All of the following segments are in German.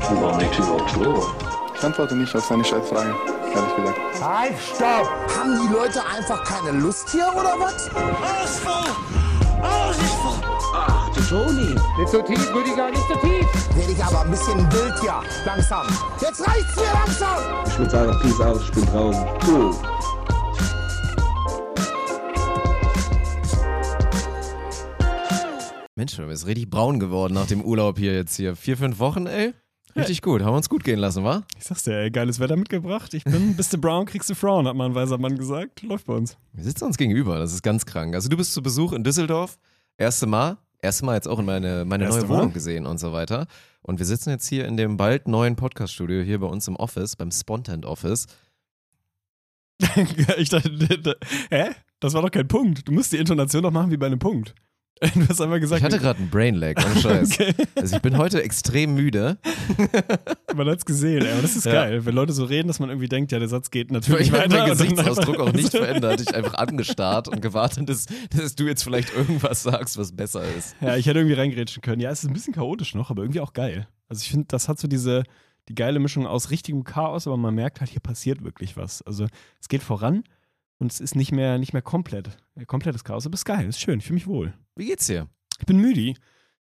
Warum liegt überhaupt Stroh? Ich antworte nicht auf seine Scheißfrage, ehrlich gesagt. Halt, stopp! Haben die Leute einfach keine Lust hier oder was? Alles voll! Alles ist voll! Ach, du Toni. Nicht so tief, Rüdiger, nicht so tief! Werde ich aber ein bisschen wild hier, langsam. Jetzt reicht's mir langsam! Ich würde sagen, Peace out, ich bin draußen. Cool. Mensch, du bist richtig braun geworden nach dem Urlaub hier jetzt hier. Vier, fünf Wochen, ey. Richtig gut. Haben wir uns gut gehen lassen, wa? Ich sag's dir, ey, geiles Wetter mitgebracht. Ich bin, bist du brown, kriegst du Frauen, hat mal ein weiser Mann gesagt. Läuft bei uns. Wir sitzen uns gegenüber, das ist ganz krank. Also du bist zu Besuch in Düsseldorf, erste Mal, erste Mal jetzt auch in meine, meine Erste neue Mal? Wohnung gesehen und so weiter. Und wir sitzen jetzt hier in dem bald neuen Podcast-Studio hier bei uns im Office, beim Spontent Office. ich dachte, hä? Das war doch kein Punkt. Du musst die Intonation doch machen wie bei einem Punkt. Du hast einmal gesagt, Ich hatte gerade einen Brain Lag, ohne Scheiß. Okay. Also ich bin heute extrem müde. man hat's gesehen, ey. Aber das ist Ja. geil, wenn Leute so reden, dass man irgendwie denkt, ja, der Satz geht Ich natürlich habe weiter. meinen und dann Gesichtsausdruck auch nicht verändert. Ich einfach angestarrt und gewartet, dass, dass du jetzt vielleicht irgendwas sagst, was besser ist. Ja, ich hätte irgendwie reingrätschen können. Ja, es ist ein bisschen chaotisch noch, aber irgendwie auch geil. Also ich finde, das hat so diese, die geile Mischung aus richtigem Chaos, aber man merkt halt, hier passiert wirklich was. Also es geht voran und es ist nicht mehr, nicht mehr komplett, äh, komplettes Chaos, aber es ist geil, es ist schön, ich fühle mich wohl. Wie geht's dir? Ich bin müde.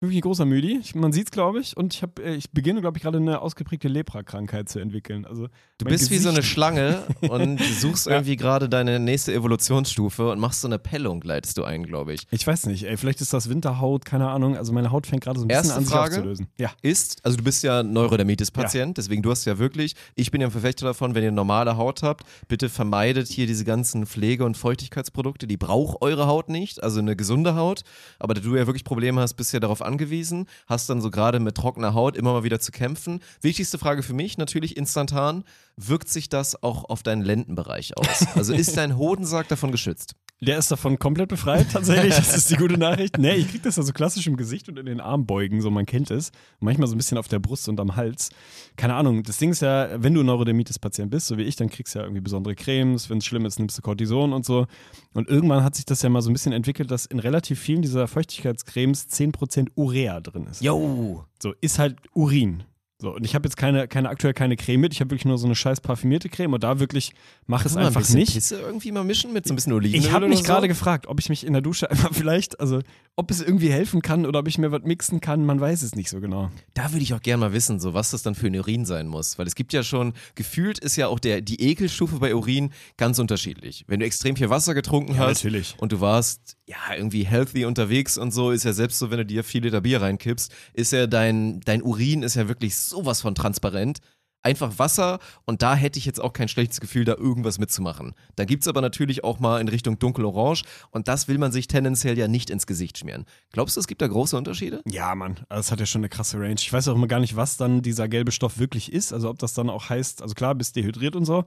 Wirklich ein großer Müdi. Ich, man sieht's, glaube ich. Und ich, hab, äh, ich beginne, glaube ich, gerade eine ausgeprägte Lepra-Krankheit zu entwickeln. Also Du bist wie so eine Gesicht- Schlange und suchst Ja. irgendwie gerade deine nächste Evolutionsstufe und machst so eine Pellung, leitest du ein, glaube ich. Ich weiß nicht, ey, vielleicht ist das Winterhaut, keine Ahnung. Also meine Haut fängt gerade so ein bisschen Erste an, sich Frage. aufzulösen. Ja. Ist, also du bist ja Neurodermitis-Patient, deswegen du hast ja wirklich, ich bin ja ein Verfechter davon, wenn ihr normale Haut habt, bitte vermeidet hier diese ganzen Pflege- und Feuchtigkeitsprodukte, die braucht eure Haut nicht, also eine gesunde Haut, aber da du ja wirklich Probleme hast, bist ja darauf angewiesen, hast dann so gerade mit trockener Haut immer mal wieder zu kämpfen. Wichtigste Frage für mich, natürlich instantan, wirkt sich das auch auf deinen Lendenbereich aus? Also ist dein Hodensack davon geschützt? Der ist davon komplett befreit, tatsächlich. Das ist die gute Nachricht. Nee, ich krieg das ja so klassisch im Gesicht und in den Armbeugen, so man kennt es. Manchmal so ein bisschen auf der Brust und am Hals. Keine Ahnung. Das Ding ist ja, wenn du Neurodermitis-Patient bist, so wie ich, dann kriegst du ja irgendwie besondere Cremes. Wenn es schlimm ist, nimmst du Cortison und so. Und irgendwann hat sich das ja mal so ein bisschen entwickelt, dass in relativ vielen dieser Feuchtigkeitscremes 10% Urea drin ist. Yo! So, ist halt Urin. So, und ich habe jetzt keine, keine, aktuell keine Creme mit. Ich habe wirklich nur so eine scheiß parfümierte Creme und da wirklich mach es ein einfach bisschen nicht. Pisse irgendwie mal mischen mit so ein bisschen Olivenöl Ich habe mich so? gerade gefragt, ob ich mich in der Dusche einfach vielleicht, also ob es irgendwie helfen kann oder ob ich mir was mixen kann, man weiß es nicht so genau. Da würde ich auch gerne mal wissen, so was das dann für ein Urin sein muss. Weil es gibt ja schon, gefühlt ist ja auch der, die Ekelstufe bei Urin ganz unterschiedlich. Wenn du extrem viel Wasser getrunken Ja, hast natürlich. und du warst ja irgendwie healthy unterwegs und so, ist ja selbst so, wenn du dir viele Liter Bier reinkippst, ist ja dein, dein Urin ist ja wirklich sowas von transparent. Einfach Wasser und da hätte ich jetzt auch kein schlechtes Gefühl, da irgendwas mitzumachen. Da gibt's aber natürlich auch mal in Richtung dunkelorange und das will man sich tendenziell ja nicht ins Gesicht schmieren. Glaubst du, es gibt da große Unterschiede? Ja, Mann, das hat ja schon eine krasse Range. Ich weiß auch immer gar nicht, was dann dieser gelbe Stoff wirklich ist. Also ob das dann auch heißt, also klar, bist dehydriert und so,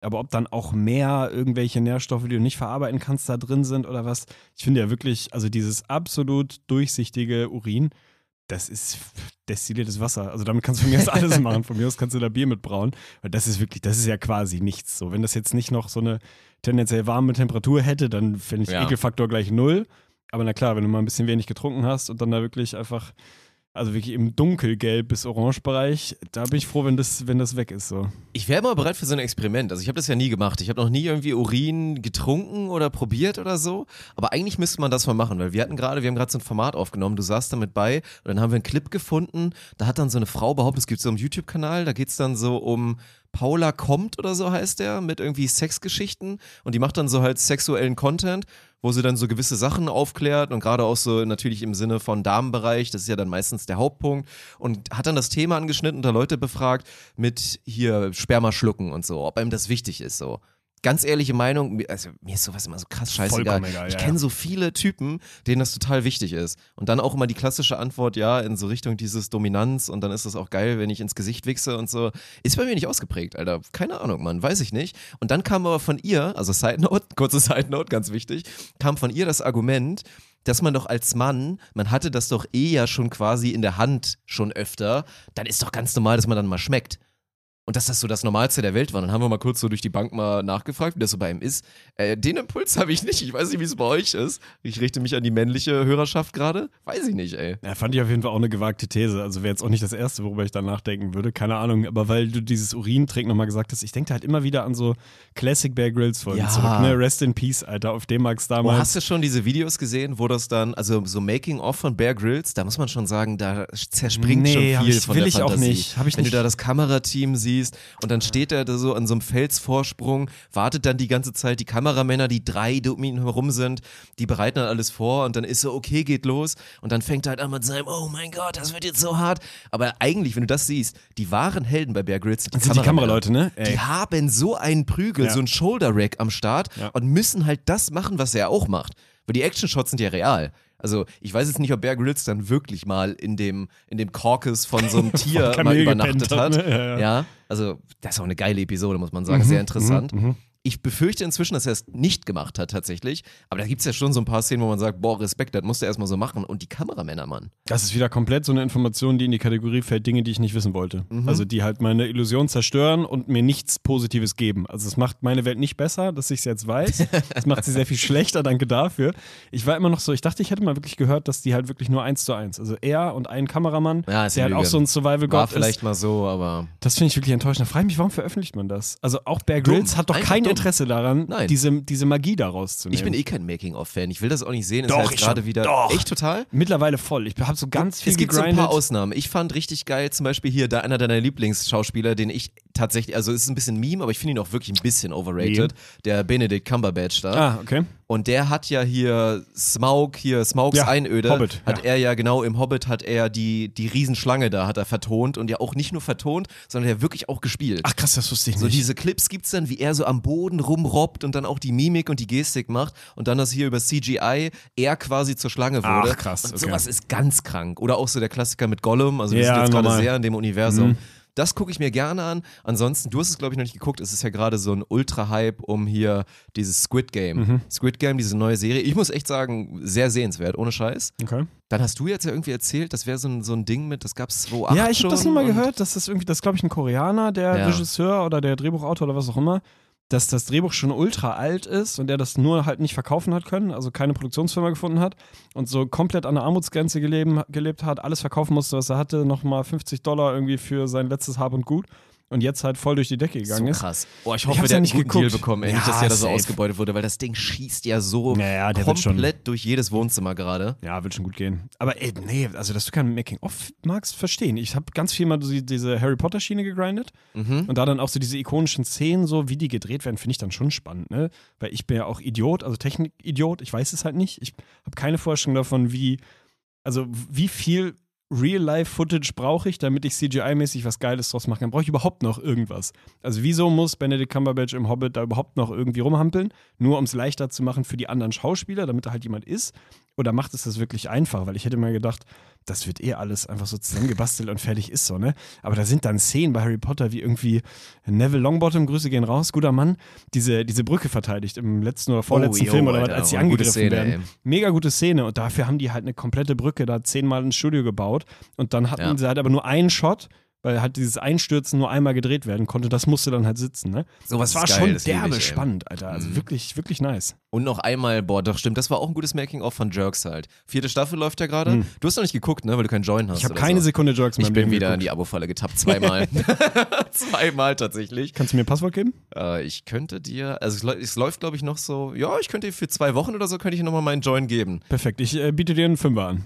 aber ob dann auch mehr irgendwelche Nährstoffe, die du nicht verarbeiten kannst, da drin sind oder was. Ich finde ja wirklich, also dieses absolut durchsichtige Urin, das ist destilliertes Wasser. Also damit kannst du von mir aus alles machen. Von mir aus kannst du da Bier mit brauen. Weil das ist wirklich, das ist ja quasi nichts. So, wenn das jetzt nicht noch so eine tendenziell warme Temperatur hätte, dann fände ich Ja. Ekelfaktor gleich null. Aber na klar, wenn du mal ein bisschen wenig getrunken hast und dann da wirklich einfach, also wirklich im dunkelgelb bis orange Bereich, da bin ich froh, wenn das, wenn das weg ist. So. Ich wäre mal bereit für so ein Experiment. Also ich habe das ja nie gemacht. Ich habe noch nie irgendwie Urin getrunken oder probiert oder so. Aber eigentlich müsste man das mal machen, weil wir hatten gerade, wir haben gerade so ein Format aufgenommen. Du saßt damit bei und dann haben wir einen Clip gefunden. Da hat dann so eine Frau behauptet, es gibt so einen YouTube-Kanal, da geht's dann so um Paula kommt oder so heißt der, mit irgendwie Sexgeschichten und die macht dann so halt sexuellen Content, wo sie dann so gewisse Sachen aufklärt und gerade auch so natürlich im Sinne von Damenbereich, das ist ja dann meistens der Hauptpunkt und hat dann das Thema angeschnitten und da Leute befragt mit hier Sperma schlucken und so, ob einem das wichtig ist so. Ganz ehrliche Meinung, also mir ist sowas immer so krass scheißegal. Egal, ich kenne ja. so viele Typen, denen das total wichtig ist. Und dann auch immer die klassische Antwort, ja, in so Richtung dieses Dominanz und dann ist das auch geil, wenn ich ins Gesicht wichse und so. Ist bei mir nicht ausgeprägt, Alter. Keine Ahnung, Mann, weiß ich nicht. Und dann kam aber von ihr, also Side Note, kurze Side Note, ganz wichtig, kam von ihr das Argument, dass man doch als Mann, man hatte das doch eh ja schon quasi in der Hand schon öfter, dann ist doch ganz normal, dass man dann mal schmeckt. Und dass das so das Normalste der Welt war. Dann haben wir mal kurz so durch die Bank mal nachgefragt, wie das so bei ihm ist. Äh, den Impuls habe ich nicht. Ich weiß nicht, wie es bei euch ist. Ich richte mich an die männliche Hörerschaft gerade. Weiß ich nicht, ey. Ja, fand ich auf jeden Fall auch eine gewagte These. Also wäre jetzt auch nicht das Erste, worüber ich da nachdenken würde. Keine Ahnung. Aber weil du dieses Urintrink nochmal gesagt hast, ich denke halt immer wieder an so Classic Bear Grylls Folgen Ja. zurück. Ne? Rest in Peace, Alter. Auf dem Max Oh, damals. hast du schon diese Videos gesehen, wo das dann, also so Making-of von Bear Grylls, da muss man schon sagen, da zerspringt Nee, schon viel ich- von will der ich auch Fantasie. nicht. Hab ich Wenn nicht. du da das Kamerateam siehst und dann steht er da so an so einem Felsvorsprung, wartet dann die ganze Zeit, die Kameramänner, die drei, die um ihn herum sind, die bereiten dann alles vor und dann ist so, okay, geht los und dann fängt er halt an mit seinem, oh mein Gott, das wird jetzt so hart. Aber eigentlich, wenn du das siehst, die wahren Helden bei Bear Grylls sind die, sind die. Kameraleute, ne? Ey. Die haben so einen Prügel, Ja. so ein Shoulder-Rack am Start Ja. und müssen halt das machen, was er auch macht. Weil die Action-Shots sind ja real. Also ich weiß jetzt nicht, ob Bear Grylls dann wirklich mal in dem, in dem Caucus von so einem Tier mal übernachtet hat, ne? Ja, ja. Ja, also das ist auch eine geile Episode, muss man Mhm, sagen. Sehr interessant. Ich befürchte inzwischen, dass er es nicht gemacht hat tatsächlich. Aber da gibt es ja schon so ein paar Szenen, wo man sagt, boah, Respekt, das musste er erstmal so machen. Und die Kameramänner, Mann. Das ist wieder komplett so eine Information, die in die Kategorie fällt, Dinge, die ich nicht wissen wollte. Mhm. Also die halt meine Illusion zerstören und mir nichts Positives geben. Also es macht meine Welt nicht besser, dass ich es jetzt weiß. Es macht sie sehr viel schlechter, danke dafür. Ich war immer noch so, ich dachte, ich hätte mal wirklich gehört, dass die halt wirklich nur eins zu eins. Also er und ein Kameramann, Ja, ist der halt auch so ein War Survival-Gott vielleicht ist. mal so, aber Das finde ich wirklich enttäuschend. Da frage ich mich, warum veröffentlicht man das? Also auch Bear. Grylls hat doch Einfach kein dumm. Interesse daran, Nein. diese, diese Magie daraus zu nehmen. ich bin eh kein Making-of-Fan. Ich will das auch nicht sehen. Ist Doch, ja jetzt ich gerade schon. wieder. Doch. Echt total? Mittlerweile voll. Ich habe so ganz viel es gibt so ein gegrindet. paar Ausnahmen. Ich fand richtig geil, zum Beispiel hier da einer deiner Lieblingsschauspieler, den ich tatsächlich, also es ist ein bisschen Meme, aber ich finde ihn auch wirklich ein bisschen overrated, der Benedict Cumberbatch da. Ah, okay. Und der hat ja hier Smaug, hier Smaugs Ja, Einöde, Hobbit, hat ja. er ja genau im Hobbit hat er die, die Riesenschlange da, hat er vertont und ja auch nicht nur vertont, sondern ja wirklich auch gespielt. Ach krass, das wusste ich So nicht. diese Clips gibt's dann, wie er so am Boden rumrobbt und dann auch die Mimik und die Gestik macht und dann das hier über CGI er quasi zur Schlange Ach, wurde. krass, Und okay. sowas ist ganz krank. Oder auch so der Klassiker mit Gollum, also wir Ja, sind jetzt gerade sehr in dem Universum. Mhm. Das gucke ich mir gerne an. Ansonsten, du hast es, glaube ich, noch nicht geguckt. Es ist ja gerade so ein Ultra-Hype um hier dieses Squid Game. Mhm. Squid Game, diese neue Serie. Ich muss echt sagen, sehr sehenswert, ohne Scheiß. okay. Dann hast du jetzt ja irgendwie erzählt, das wäre so ein, so ein Ding mit, das gab es 2008 Ja, ich habe das nur mal gehört, dass das irgendwie, das ist glaube ich ein Koreaner, der Ja. Regisseur oder der Drehbuchautor oder was auch immer, dass das Drehbuch schon ultra alt ist und der das nur halt nicht verkaufen hat können, also keine Produktionsfirma gefunden hat und so komplett an der Armutsgrenze geleben, gelebt hat, alles verkaufen musste, was er hatte, nochmal 50 Dollar irgendwie für sein letztes Hab und Gut und jetzt halt voll durch die Decke gegangen so ist. krass. Boah, ich Ich hoffe, hab's der ja hat nicht einen guten Deal bekommen, nicht, Ja, dass der da so ausgebeutet wurde, weil das Ding schießt ja so Ja, ja, der wird schon- komplett durch jedes Wohnzimmer gerade. Ja, wird schon gut gehen. Aber ey, nee, also dass du kein Making-of magst, verstehen. Ich habe ganz viel mal diese Harry Potter-Schiene gegrindet Mhm. und da dann auch so diese ikonischen Szenen, so wie die gedreht werden, finde ich dann schon spannend, ne? Weil ich bin ja auch Idiot, also Technik-Idiot, ich weiß es halt nicht. Ich habe keine Vorstellung davon, wie, also wie viel Real-Life-Footage brauche ich, damit ich CGI-mäßig was Geiles draus machen kann. Brauche ich überhaupt noch irgendwas? Also wieso muss Benedict Cumberbatch im Hobbit da überhaupt noch irgendwie rumhampeln? Nur um es leichter zu machen für die anderen Schauspieler, damit da halt jemand ist? Oder macht es das wirklich einfach? Weil ich hätte mir gedacht, das wird eh alles einfach so zusammengebastelt und fertig ist so, ne? Aber da sind dann Szenen bei Harry Potter, wie irgendwie Neville Longbottom, Grüße gehen raus, guter Mann, diese, diese Brücke verteidigt im letzten oder vorletzten Oh, yo, Film oder was, Alter, als sie angegriffen Szene, werden. ey. Mega gute Szene und dafür haben die halt eine komplette Brücke da zehnmal ins Studio gebaut und dann hatten Ja. sie halt aber nur einen Shot, weil halt dieses Einstürzen nur einmal gedreht werden konnte. Das musste dann halt sitzen, ne? Sowas das war geil, schon das derbe ich, spannend, Alter. Also Mhm. wirklich, wirklich nice. Und noch einmal, boah, doch stimmt, das war auch ein gutes Making-of von Jerks halt. Vierte Staffel läuft ja gerade. Mhm. Du hast noch nicht geguckt, ne, weil du keinen Join hast. Ich habe keine so. Sekunde Jokes in Ich bin wieder in geguckt. die Abo-Falle getappt, zweimal. zweimal tatsächlich. Kannst du mir ein Passwort geben? Äh, ich könnte dir, also es läuft glaube ich noch so, ja, ich könnte dir für zwei Wochen oder so, könnte ich nochmal meinen Join geben. Perfekt. Ich äh, biete dir einen Fünfer an.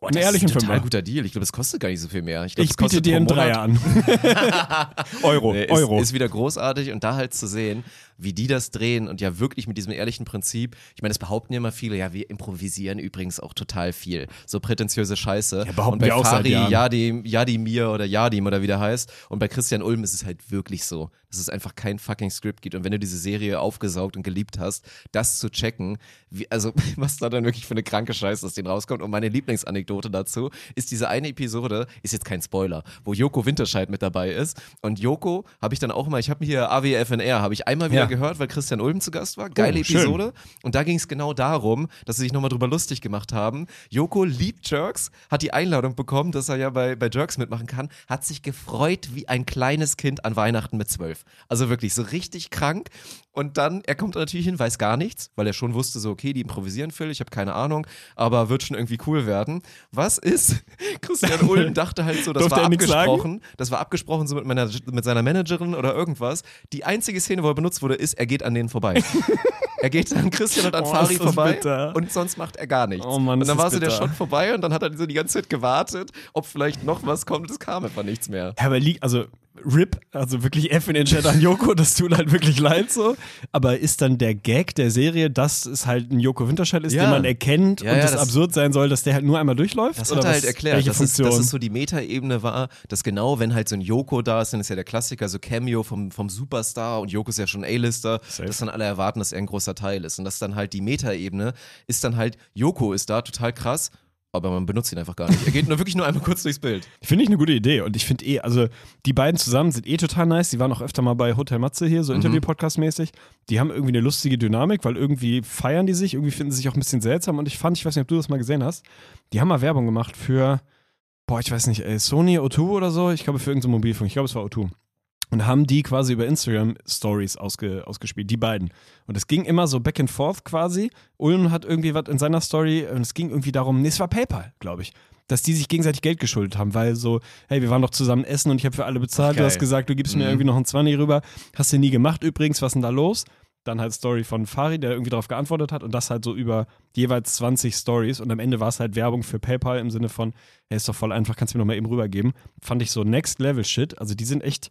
Boah, Einen das ehrlichen ist ein total Fünfer. guter Deal. Ich glaube, es kostet gar nicht so viel mehr. Ich, glaub, Ich es biete kostet dir pro einen Monat- Dreier an. Euro, Nee, ist, Euro. Ist wieder großartig und da halt zu sehen, wie die das drehen und ja wirklich mit diesem ehrlichen Prinzip. Ich meine, das behaupten ja immer viele, ja, wir improvisieren übrigens auch total viel. So prätentiöse Scheiße. Ja, behaupten und bei wir auch Fari. Yadim, Yadimir oder Yadim oder wie der heißt. Und bei Christian Ulm ist es halt wirklich so, dass es einfach kein fucking Skript gibt. Und wenn du diese Serie aufgesaugt und geliebt hast, das zu checken, wie, also was da dann wirklich für eine kranke Scheiße aus denen rauskommt. Und meine Lieblingsanekdote dazu ist diese eine Episode, ist jetzt kein Spoiler, wo Joko Winterscheid mit dabei ist. Und Joko habe ich dann auch mal, ich habe mir hier AWFNR, habe ich einmal wieder Ja. Gehört, weil Christian Ulm zu Gast war. Geile Oh, schön. Episode. Und da ging es genau darum, dass sie sich nochmal drüber lustig gemacht haben. Joko liebt Jerks, hat die Einladung bekommen, dass er ja bei, bei Jerks mitmachen kann, hat sich gefreut wie ein kleines Kind an Weihnachten mit zwölf. Also wirklich so richtig krank. Und dann, er kommt natürlich hin, weiß gar nichts, weil er schon wusste, so, okay, die improvisieren viel, ich habe keine Ahnung, aber wird schon irgendwie cool werden. Was ist? Christian Ulm dachte halt so, das war abgesprochen, das war abgesprochen so mit, meiner, mit seiner Managerin oder irgendwas. Die einzige Szene, wo er benutzt wurde, ist, er geht an denen vorbei. er geht an Christian und an Oh, Fari vorbei bitter. und sonst macht er gar nichts. Oh Mann, und dann war so der bitter. Shot vorbei und dann hat er so die ganze Zeit gewartet, ob vielleicht noch was kommt. Es kam einfach nichts mehr. Ja, aber liegt, also RIP, also wirklich F in den Chat an Joko, das tut halt wirklich leid so. Aber ist dann der Gag der Serie, dass es halt ein Joko Winterscheid ist, Ja. den man erkennt Ja, und ja, es das- absurd sein soll, dass der halt nur einmal durchläuft? Das hat er halt erklärt, dass es, dass es so die Metaebene war, dass genau, wenn halt so ein Joko da ist, dann ist ja der Klassiker, so Cameo vom, vom Superstar und Joko ist ja schon A-Lister, dass dann alle erwarten, dass er ein großer Teil ist. Und dass dann halt die Metaebene ist dann halt, Joko ist da, total krass, aber man benutzt ihn einfach gar nicht. Er geht nur wirklich nur einmal kurz durchs Bild. Finde ich eine gute Idee. Und ich finde eh, also die beiden zusammen sind eh total nice. Die waren auch öfter mal bei Hotel Matze hier, Mhm. so Interview-Podcast-mäßig. Die haben irgendwie eine lustige Dynamik, weil irgendwie feiern die sich, irgendwie finden sie sich auch ein bisschen seltsam. Und ich fand, ich weiß nicht, ob du das mal gesehen hast, die haben mal Werbung gemacht für, boah, ich weiß nicht, ey, Sony O2 oder so. Ich glaube, für irgendeinen Mobilfunk. Ich glaube, es war O2. Und haben die quasi über Instagram Stories ausge, ausgespielt, die beiden. Und es ging immer so back and forth quasi. Ulm hat irgendwie was in seiner Story und es ging irgendwie darum, nee, es war PayPal, glaube ich. Dass die sich gegenseitig Geld geschuldet haben, weil so, hey, wir waren doch zusammen essen und ich habe für alle bezahlt. Ach, du hast geil. gesagt, du gibst mir Mhm. irgendwie noch ein 20 rüber. Hast du nie gemacht übrigens, was ist denn da los? Dann halt Story von Fari, der irgendwie darauf geantwortet hat und das halt so über jeweils 20 Stories und am Ende war es halt Werbung für PayPal im Sinne von, hey, ist doch voll einfach, kannst du mir noch mal eben rübergeben. Fand ich so Next Level Shit. Also die sind echt,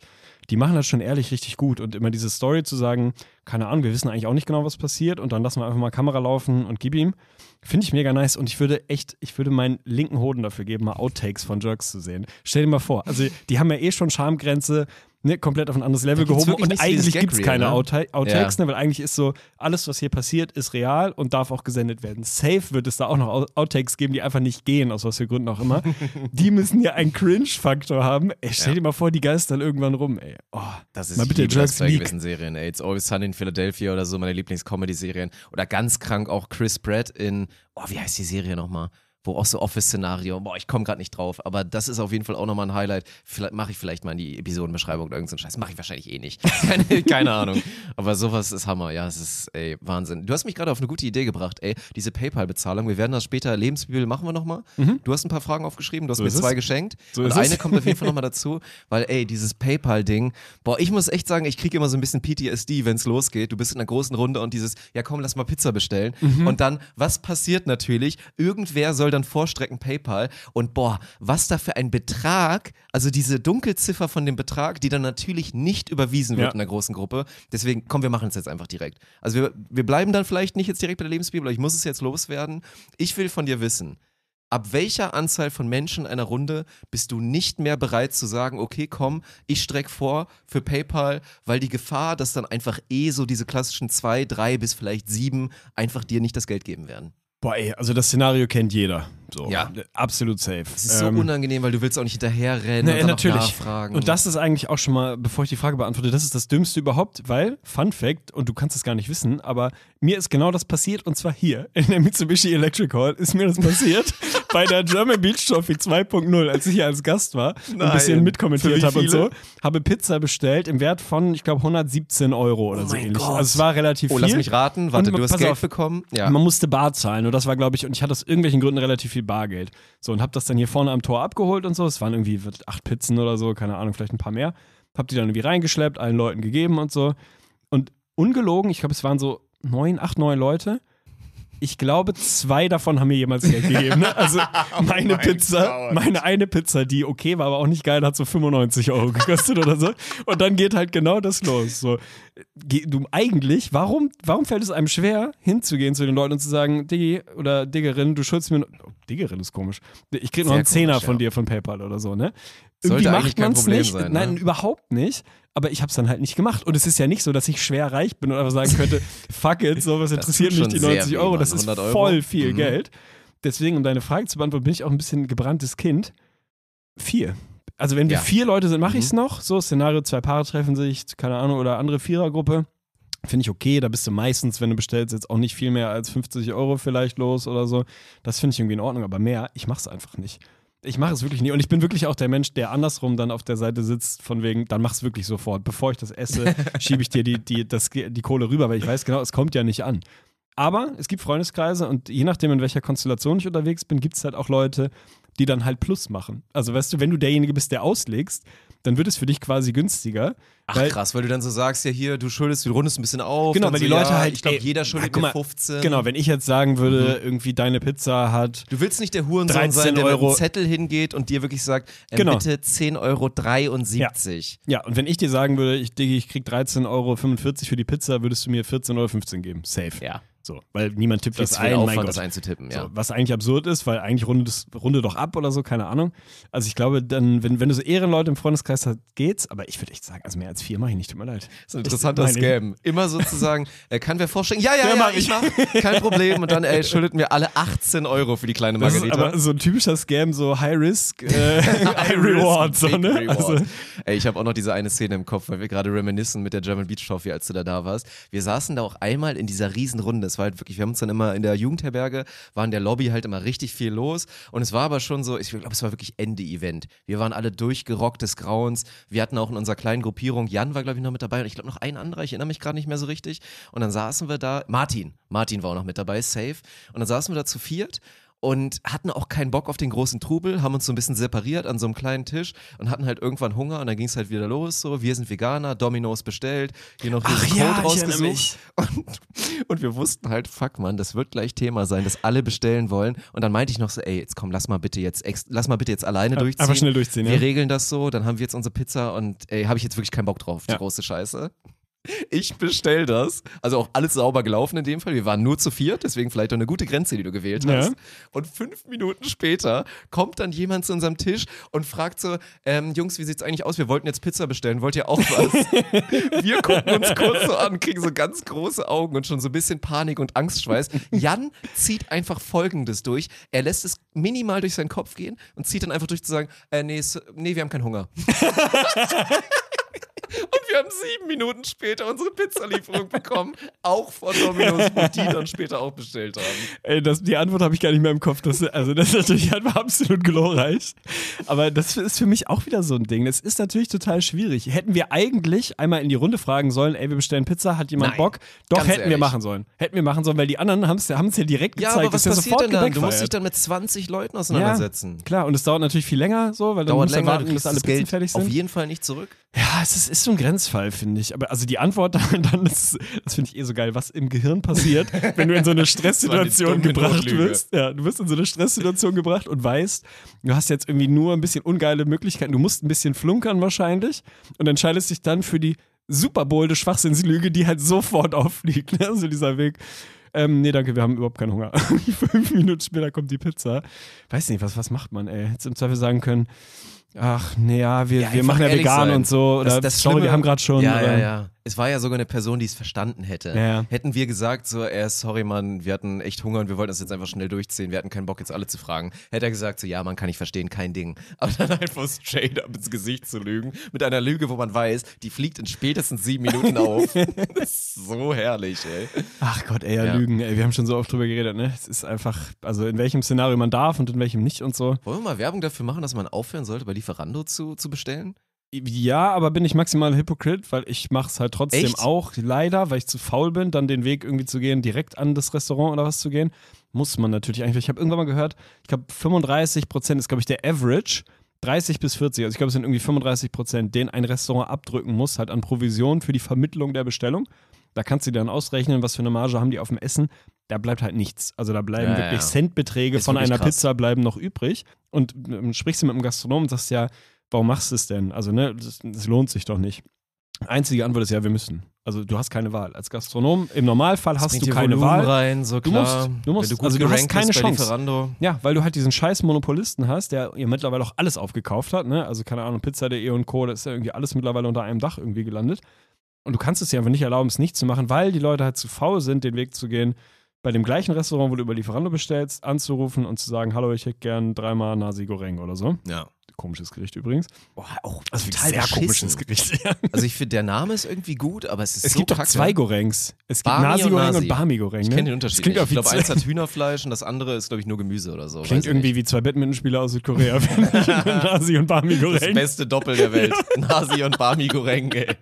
die machen das schon ehrlich richtig gut und immer diese Story zu sagen, keine Ahnung, wir wissen eigentlich auch nicht genau, was passiert und dann lassen wir einfach mal Kamera laufen und gib ihm. Finde ich mega nice und ich würde echt, ich würde meinen linken Hoden dafür geben, mal Outtakes von Jerks zu sehen. Stell dir mal vor, also die haben ja eh schon Schamgrenze ne, komplett auf ein anderes Level gehoben und eigentlich gibt es keine ne? Outta Outtakes, Ja. ne, weil eigentlich ist so, alles, was hier passiert, ist real und darf auch gesendet werden. Safe wird es da auch noch Out- Outtakes geben, die einfach nicht gehen, aus was für Gründen auch immer. die müssen ja einen Cringe-Faktor haben. Ey, stell dir mal vor, die geistern irgendwann rum, ey. Oh, Das ist mal bitte Jerks bei gewissen Serien. Ey, It's Always Sunny in Philadelphia oder so, meine Lieblings-Comedy-Serien. Oder ganz krank auch Chris Pratt in, oh, wie heißt die Serie nochmal? Wo auch so Office-Szenario, boah, ich komme gerade nicht drauf, aber das ist auf jeden Fall auch nochmal ein Highlight. Vielleicht mache ich vielleicht mal in die Episodenbeschreibung oder irgendeinen Scheiß. Mache ich wahrscheinlich eh nicht. Keine, keine Ahnung. Aber sowas ist Hammer, ja, es ist, ey, Wahnsinn. Du hast mich gerade auf eine gute Idee gebracht, ey, diese PayPal-Bezahlung. Wir werden das später, Lebensbibel machen wir nochmal. Du hast ein paar Fragen aufgeschrieben, du hast Mhm. So mir ist es. zwei geschenkt. So und eine es. kommt auf jeden Fall nochmal dazu, weil, ey, dieses PayPal-Ding, boah, ich muss echt sagen, ich kriege immer so ein bisschen PTSD, wenn es losgeht. Du bist in einer großen Runde und dieses, ja komm, lass mal Pizza bestellen. Mhm. Und dann, was passiert natürlich? Irgendwer soll dann vorstrecken PayPal und boah, was da für ein Betrag, also diese Dunkelziffer von dem Betrag, die dann natürlich nicht überwiesen wird Ja. in der großen Gruppe. Deswegen, komm, wir machen es jetzt einfach direkt. Also wir, wir bleiben dann vielleicht nicht jetzt direkt bei der Lebensbibel, aber ich muss es jetzt loswerden. Ich will von dir wissen, Ab welcher Anzahl von Menschen in einer Runde bist du nicht mehr bereit zu sagen, okay, komm, ich strecke vor für PayPal, weil die Gefahr, dass dann einfach eh so diese klassischen zwei, drei bis vielleicht sieben einfach dir nicht das Geld geben werden? Boah, ey, also das Szenario kennt jeder. So, Ja. Absolut safe. Es ist so Ähm, unangenehm, weil du willst auch nicht hinterherrennen Nee, und dann natürlich. Nachfragen. Und das ist eigentlich auch schon mal, bevor ich die Frage beantworte, das ist das Dümmste überhaupt, weil, Fun Fact, und du kannst es gar nicht wissen, aber mir ist genau das passiert und zwar hier in der Mitsubishi Electric Hall ist mir das passiert bei der German Beach Trophy 2.0, als ich hier als Gast war und ein Nein. bisschen mitkommentiert habe und so, habe Pizza bestellt im Wert von, ich glaube, 117 Euro oder Oh so ähnlich. Gott. Also es war relativ oh, viel. lass mich raten. Warte, Und du hast Geld auf, bekommen? Ja. man musste Bar zahlen und das war, glaube ich, und ich hatte aus irgendwelchen Gründen relativ viel Bargeld. So, und hab das dann hier vorne am Tor abgeholt und so. Es waren irgendwie acht Pizzen oder so, keine Ahnung, vielleicht ein paar mehr. Hab die dann irgendwie reingeschleppt, allen Leuten gegeben und so. Und ungelogen, ich glaube, es waren so neun, acht, neun Leute. Ich glaube, zwei davon haben mir jemals Geld gegeben. Ne? Also meine Pizza, meine eine Pizza, die okay war, aber auch nicht geil, hat so 95 Euro gekostet oder so. Und dann geht halt genau das los. So, du eigentlich, warum, warum fällt es einem schwer, hinzugehen zu den Leuten und zu sagen, Diggi oder Diggerin, du schuldest mir. Oh, Diggerin ist komisch. Ich krieg noch einen Zehner komisch, von ja. dir von PayPal oder so, ne? Sollte Irgendwie macht man es nicht. sein, ne? Nein, überhaupt nicht. Aber ich habe es dann halt nicht gemacht. Und es ist ja nicht so, dass ich schwer reich bin und einfach sagen könnte, fuck it, so was Das interessiert mich die sehr 90 weh, Euro. Das ist 100 Euro. voll viel Mhm. Geld. Deswegen, um deine Frage zu beantworten, bin ich auch ein bisschen gebranntes Kind. Vier. Also wenn wir Ja. vier Leute sind, mache Mhm. ich es noch. So, Szenario, zwei Paare treffen sich, keine Ahnung, oder andere Vierergruppe. Finde ich okay, da bist du meistens, wenn du bestellst, jetzt auch nicht viel mehr als 50 Euro vielleicht los oder so. Das finde ich irgendwie in Ordnung, aber mehr, ich mache es einfach nicht. Ich mache es wirklich nie. Und ich bin wirklich auch der Mensch, der andersrum dann auf der Seite sitzt, von wegen, dann mach es wirklich sofort. Bevor ich das esse, schiebe ich dir die, die, das, die Kohle rüber, weil ich weiß genau, es kommt ja nicht an. Aber es gibt Freundeskreise und je nachdem, in welcher Konstellation ich unterwegs bin, gibt es halt auch Leute, die dann halt Plus machen. Also weißt du, wenn du derjenige bist, der auslegst, dann wird es für dich quasi günstiger. Ach weil, krass, weil du dann so sagst, ja hier, du schuldest, du rundest ein bisschen auf. Genau, weil so, die Leute ja, halt, Ich glaube, jeder ja, schuldet mal, 15. Genau, wenn ich jetzt sagen würde, Mhm. irgendwie deine Pizza hat Du willst nicht der Hurensohn 13 sein, der mit Euro. einem Zettel hingeht und dir wirklich sagt, ähm, Genau. bitte 10,73 Euro. 73. Ja, und wenn ich dir sagen würde, ich, Diggi, ich krieg 13,45 Euro für die Pizza, würdest du mir 14,15 Euro geben. Safe. Ja. So, weil niemand tippt das ein, Aufwand, das einzutippen, ja. So, was eigentlich absurd ist, weil eigentlich runde, das, runde doch ab oder so, keine Ahnung. Also ich glaube, dann, wenn, wenn du so Ehrenleute im Freundeskreis hast, geht's, aber ich würde echt sagen, also mehr als vier mache ich nicht, tut mir leid. Das ist ein interessanter Scam. Immer sozusagen, äh, kann wer vorstellen? Ja, ja, Ja, ja, mach ich mach. Kein Problem. Und dann, ey, schuldet mir alle 18 Euro für die kleine Das ist Margarita. aber so ein typischer Scam, so High Risk, äh, High Reward, so, ne? Reward. Also, Ey, ich habe auch noch diese eine Szene im Kopf, weil wir gerade reminiscen mit der German Beach Trophy, als du da da warst. Wir saßen da auch einmal in dieser Riesenrunde. Es war halt wirklich, wir haben uns dann immer in der Jugendherberge, war in der Lobby halt immer richtig viel los. Und es war aber schon so, ich glaube, es war wirklich Ende-Event. Wir waren alle durchgerockt des Grauens. Wir hatten auch in unserer kleinen Gruppierung, Jan war, glaube ich, noch mit dabei und ich glaube noch ein anderer, ich erinnere mich gerade nicht mehr so richtig. Und dann saßen wir da, Martin, Martin war auch noch mit dabei, safe. Und dann saßen wir da zu viert und hatten auch keinen Bock auf den großen Trubel, haben uns so ein bisschen separiert an so einem kleinen Tisch und hatten halt irgendwann Hunger und dann ging es halt wieder los. So, wir sind Veganer, Dominos bestellt, hier noch diesen Code rausgesucht. Und, und wir wussten halt, fuck man, das wird gleich Thema sein, dass alle bestellen wollen. Und dann meinte ich noch so, ey, jetzt komm, lass mal bitte jetzt, lass mal bitte jetzt alleine Ja, durchziehen. einfach schnell durchziehen, Wir ja. regeln das so, dann haben wir jetzt unsere Pizza und ey, habe ich jetzt wirklich keinen Bock drauf, die Ja. große Scheiße. Ich bestell das. Also auch alles sauber gelaufen in dem Fall. Wir waren nur zu viert, deswegen vielleicht auch eine gute Grenze, die du gewählt Ja. hast. Und fünf Minuten später kommt dann jemand zu unserem Tisch und fragt so, ähm, Jungs, wie sieht's eigentlich aus? Wir wollten jetzt Pizza bestellen. Wollt ihr auch was? Wir gucken uns kurz so an, kriegen so ganz große Augen und schon so ein bisschen Panik und Angstschweiß. Jan zieht einfach Folgendes durch. Er lässt es minimal durch seinen Kopf gehen und zieht dann einfach durch zu sagen, äh, nee, nee, wir haben keinen Hunger. Und wir haben sieben Minuten später unsere Pizzalieferung bekommen, auch von Domino's, die dann später auch bestellt haben. Ey, das, die Antwort habe ich gar nicht mehr im Kopf. Das, also das ist natürlich einfach absolut glorreich. Aber das ist für mich auch wieder so ein Ding. Das ist natürlich total schwierig. Hätten wir eigentlich einmal in die Runde fragen sollen, ey, wir bestellen Pizza, hat jemand Nein, Bock? Doch, hätten wir ehrlich. machen sollen. Hätten wir machen sollen, weil die anderen haben es ja direkt Ja, gezeigt. aber was ist ja passiert sofort denn dann? Du musst dich dann mit 20 Leuten auseinandersetzen. Klar, und es dauert natürlich viel länger, so, weil dann Dauert musst länger, warten, bis alle Pizzen fertig auf sind. jeden Fall nicht zurück. Ja, es ist, ist so ein Grenzfall, finde ich. Aber also die Antwort dann, dann ist, das finde ich eh so geil, was im Gehirn passiert, wenn du in so eine Stresssituation gebracht Notlüge. wirst. Ja, du wirst in so eine Stresssituation gebracht und weißt, du hast jetzt irgendwie nur ein bisschen ungeile Möglichkeiten. Du musst ein bisschen flunkern wahrscheinlich und entscheidest dich dann für die super bolde Schwachsinnslüge, die halt sofort auffliegt. Ne? Also dieser Weg. Ähm, nee, danke, wir haben überhaupt keinen Hunger. Fünf Minuten später kommt die Pizza. Weiß nicht, was, was macht man, ey? Hättest im Zweifel sagen können, ach, nee, ja, wir, Ja, wir machen ja vegan sein. und so. Oder, Das- das sorry, wir haben gerade schon. Ja, oder, ja, ja. Es war ja sogar eine Person, die es verstanden hätte. Ja. Hätten wir gesagt, so, äh, sorry, Mann, wir hatten echt Hunger und wir wollten das jetzt einfach schnell durchziehen, wir hatten keinen Bock, jetzt alle zu fragen, hätte er gesagt, so, ja, man kann ich verstehen, kein Ding. Aber dann einfach straight up ins Gesicht zu lügen, mit einer Lüge, wo man weiß, die fliegt in spätestens sieben Minuten auf. das ist so herrlich, ey. Ach Gott, ey, ja, Ja. Lügen, ey, wir haben schon so oft drüber geredet, ne? Es ist einfach, also in welchem Szenario man darf und in welchem nicht und so. Wollen wir mal Werbung dafür machen, dass man aufhören sollte, bei Lieferando zu, zu bestellen? Ja, aber bin ich maximal Hypocrite, weil ich mach's halt trotzdem Echt? auch, leider, weil ich zu faul bin, dann den Weg irgendwie zu gehen, direkt an das Restaurant oder was zu gehen. Muss man natürlich eigentlich. Ich habe irgendwann mal gehört, ich glaube 35 Prozent ist, glaube ich, der Average. 30 bis 40, also ich glaube, es sind irgendwie 35 Prozent, den ein Restaurant abdrücken muss, halt an Provision für die Vermittlung der Bestellung. Da kannst du dann ausrechnen, was für eine Marge haben die auf dem Essen. Da bleibt halt nichts. Also da bleiben Ja, wirklich ja. Centbeträge Ist von wirklich einer krass. Pizza bleiben noch übrig. Und ähm, sprichst du mit einem Gastronomen und sagst ja, warum machst du es denn? Also, ne, das, das lohnt sich doch nicht. Einzige Antwort ist ja, wir müssen. Also du hast keine Wahl. Als Gastronom im Normalfall Das hast du keine Volumen Wahl. rein, so Du klar. musst, du musst. Du gut also du hast keine Chance. Lieferando. Ja, weil du halt diesen scheiß Monopolisten hast, der ja mittlerweile auch alles aufgekauft hat, ne? Also keine Ahnung, Pizza.de und Co., das ist ja irgendwie alles mittlerweile unter einem Dach irgendwie gelandet. Und du kannst es dir einfach nicht erlauben, es nicht zu machen, weil die Leute halt zu faul sind, den Weg zu gehen, bei dem gleichen Restaurant, wo du über Lieferando bestellst, anzurufen und zu sagen, hallo, ich hätte gern dreimal Nasi Goreng oder so. Ja. Komisches Gericht übrigens. Boah, auch Also total sehr beschissen. komisches Gericht. Ja. Also ich finde, der Name ist irgendwie gut, aber es ist Es so gibt doch zwei Gorengs. Es gibt Nasi und Goreng und Nasi. Barmi Goreng. Ich ne? kenne den Das Unterschied. klingt nicht. Ich wie glaube, zwei- eins hat Hühnerfleisch und das andere ist, glaube ich, nur Gemüse oder so. Klingt ich irgendwie nicht. wie zwei Badmintonspieler aus Südkorea, finde ich. Nasi und Barmi das Goreng. beste Doppel der Welt. Nasi und Barmi Goreng, ey.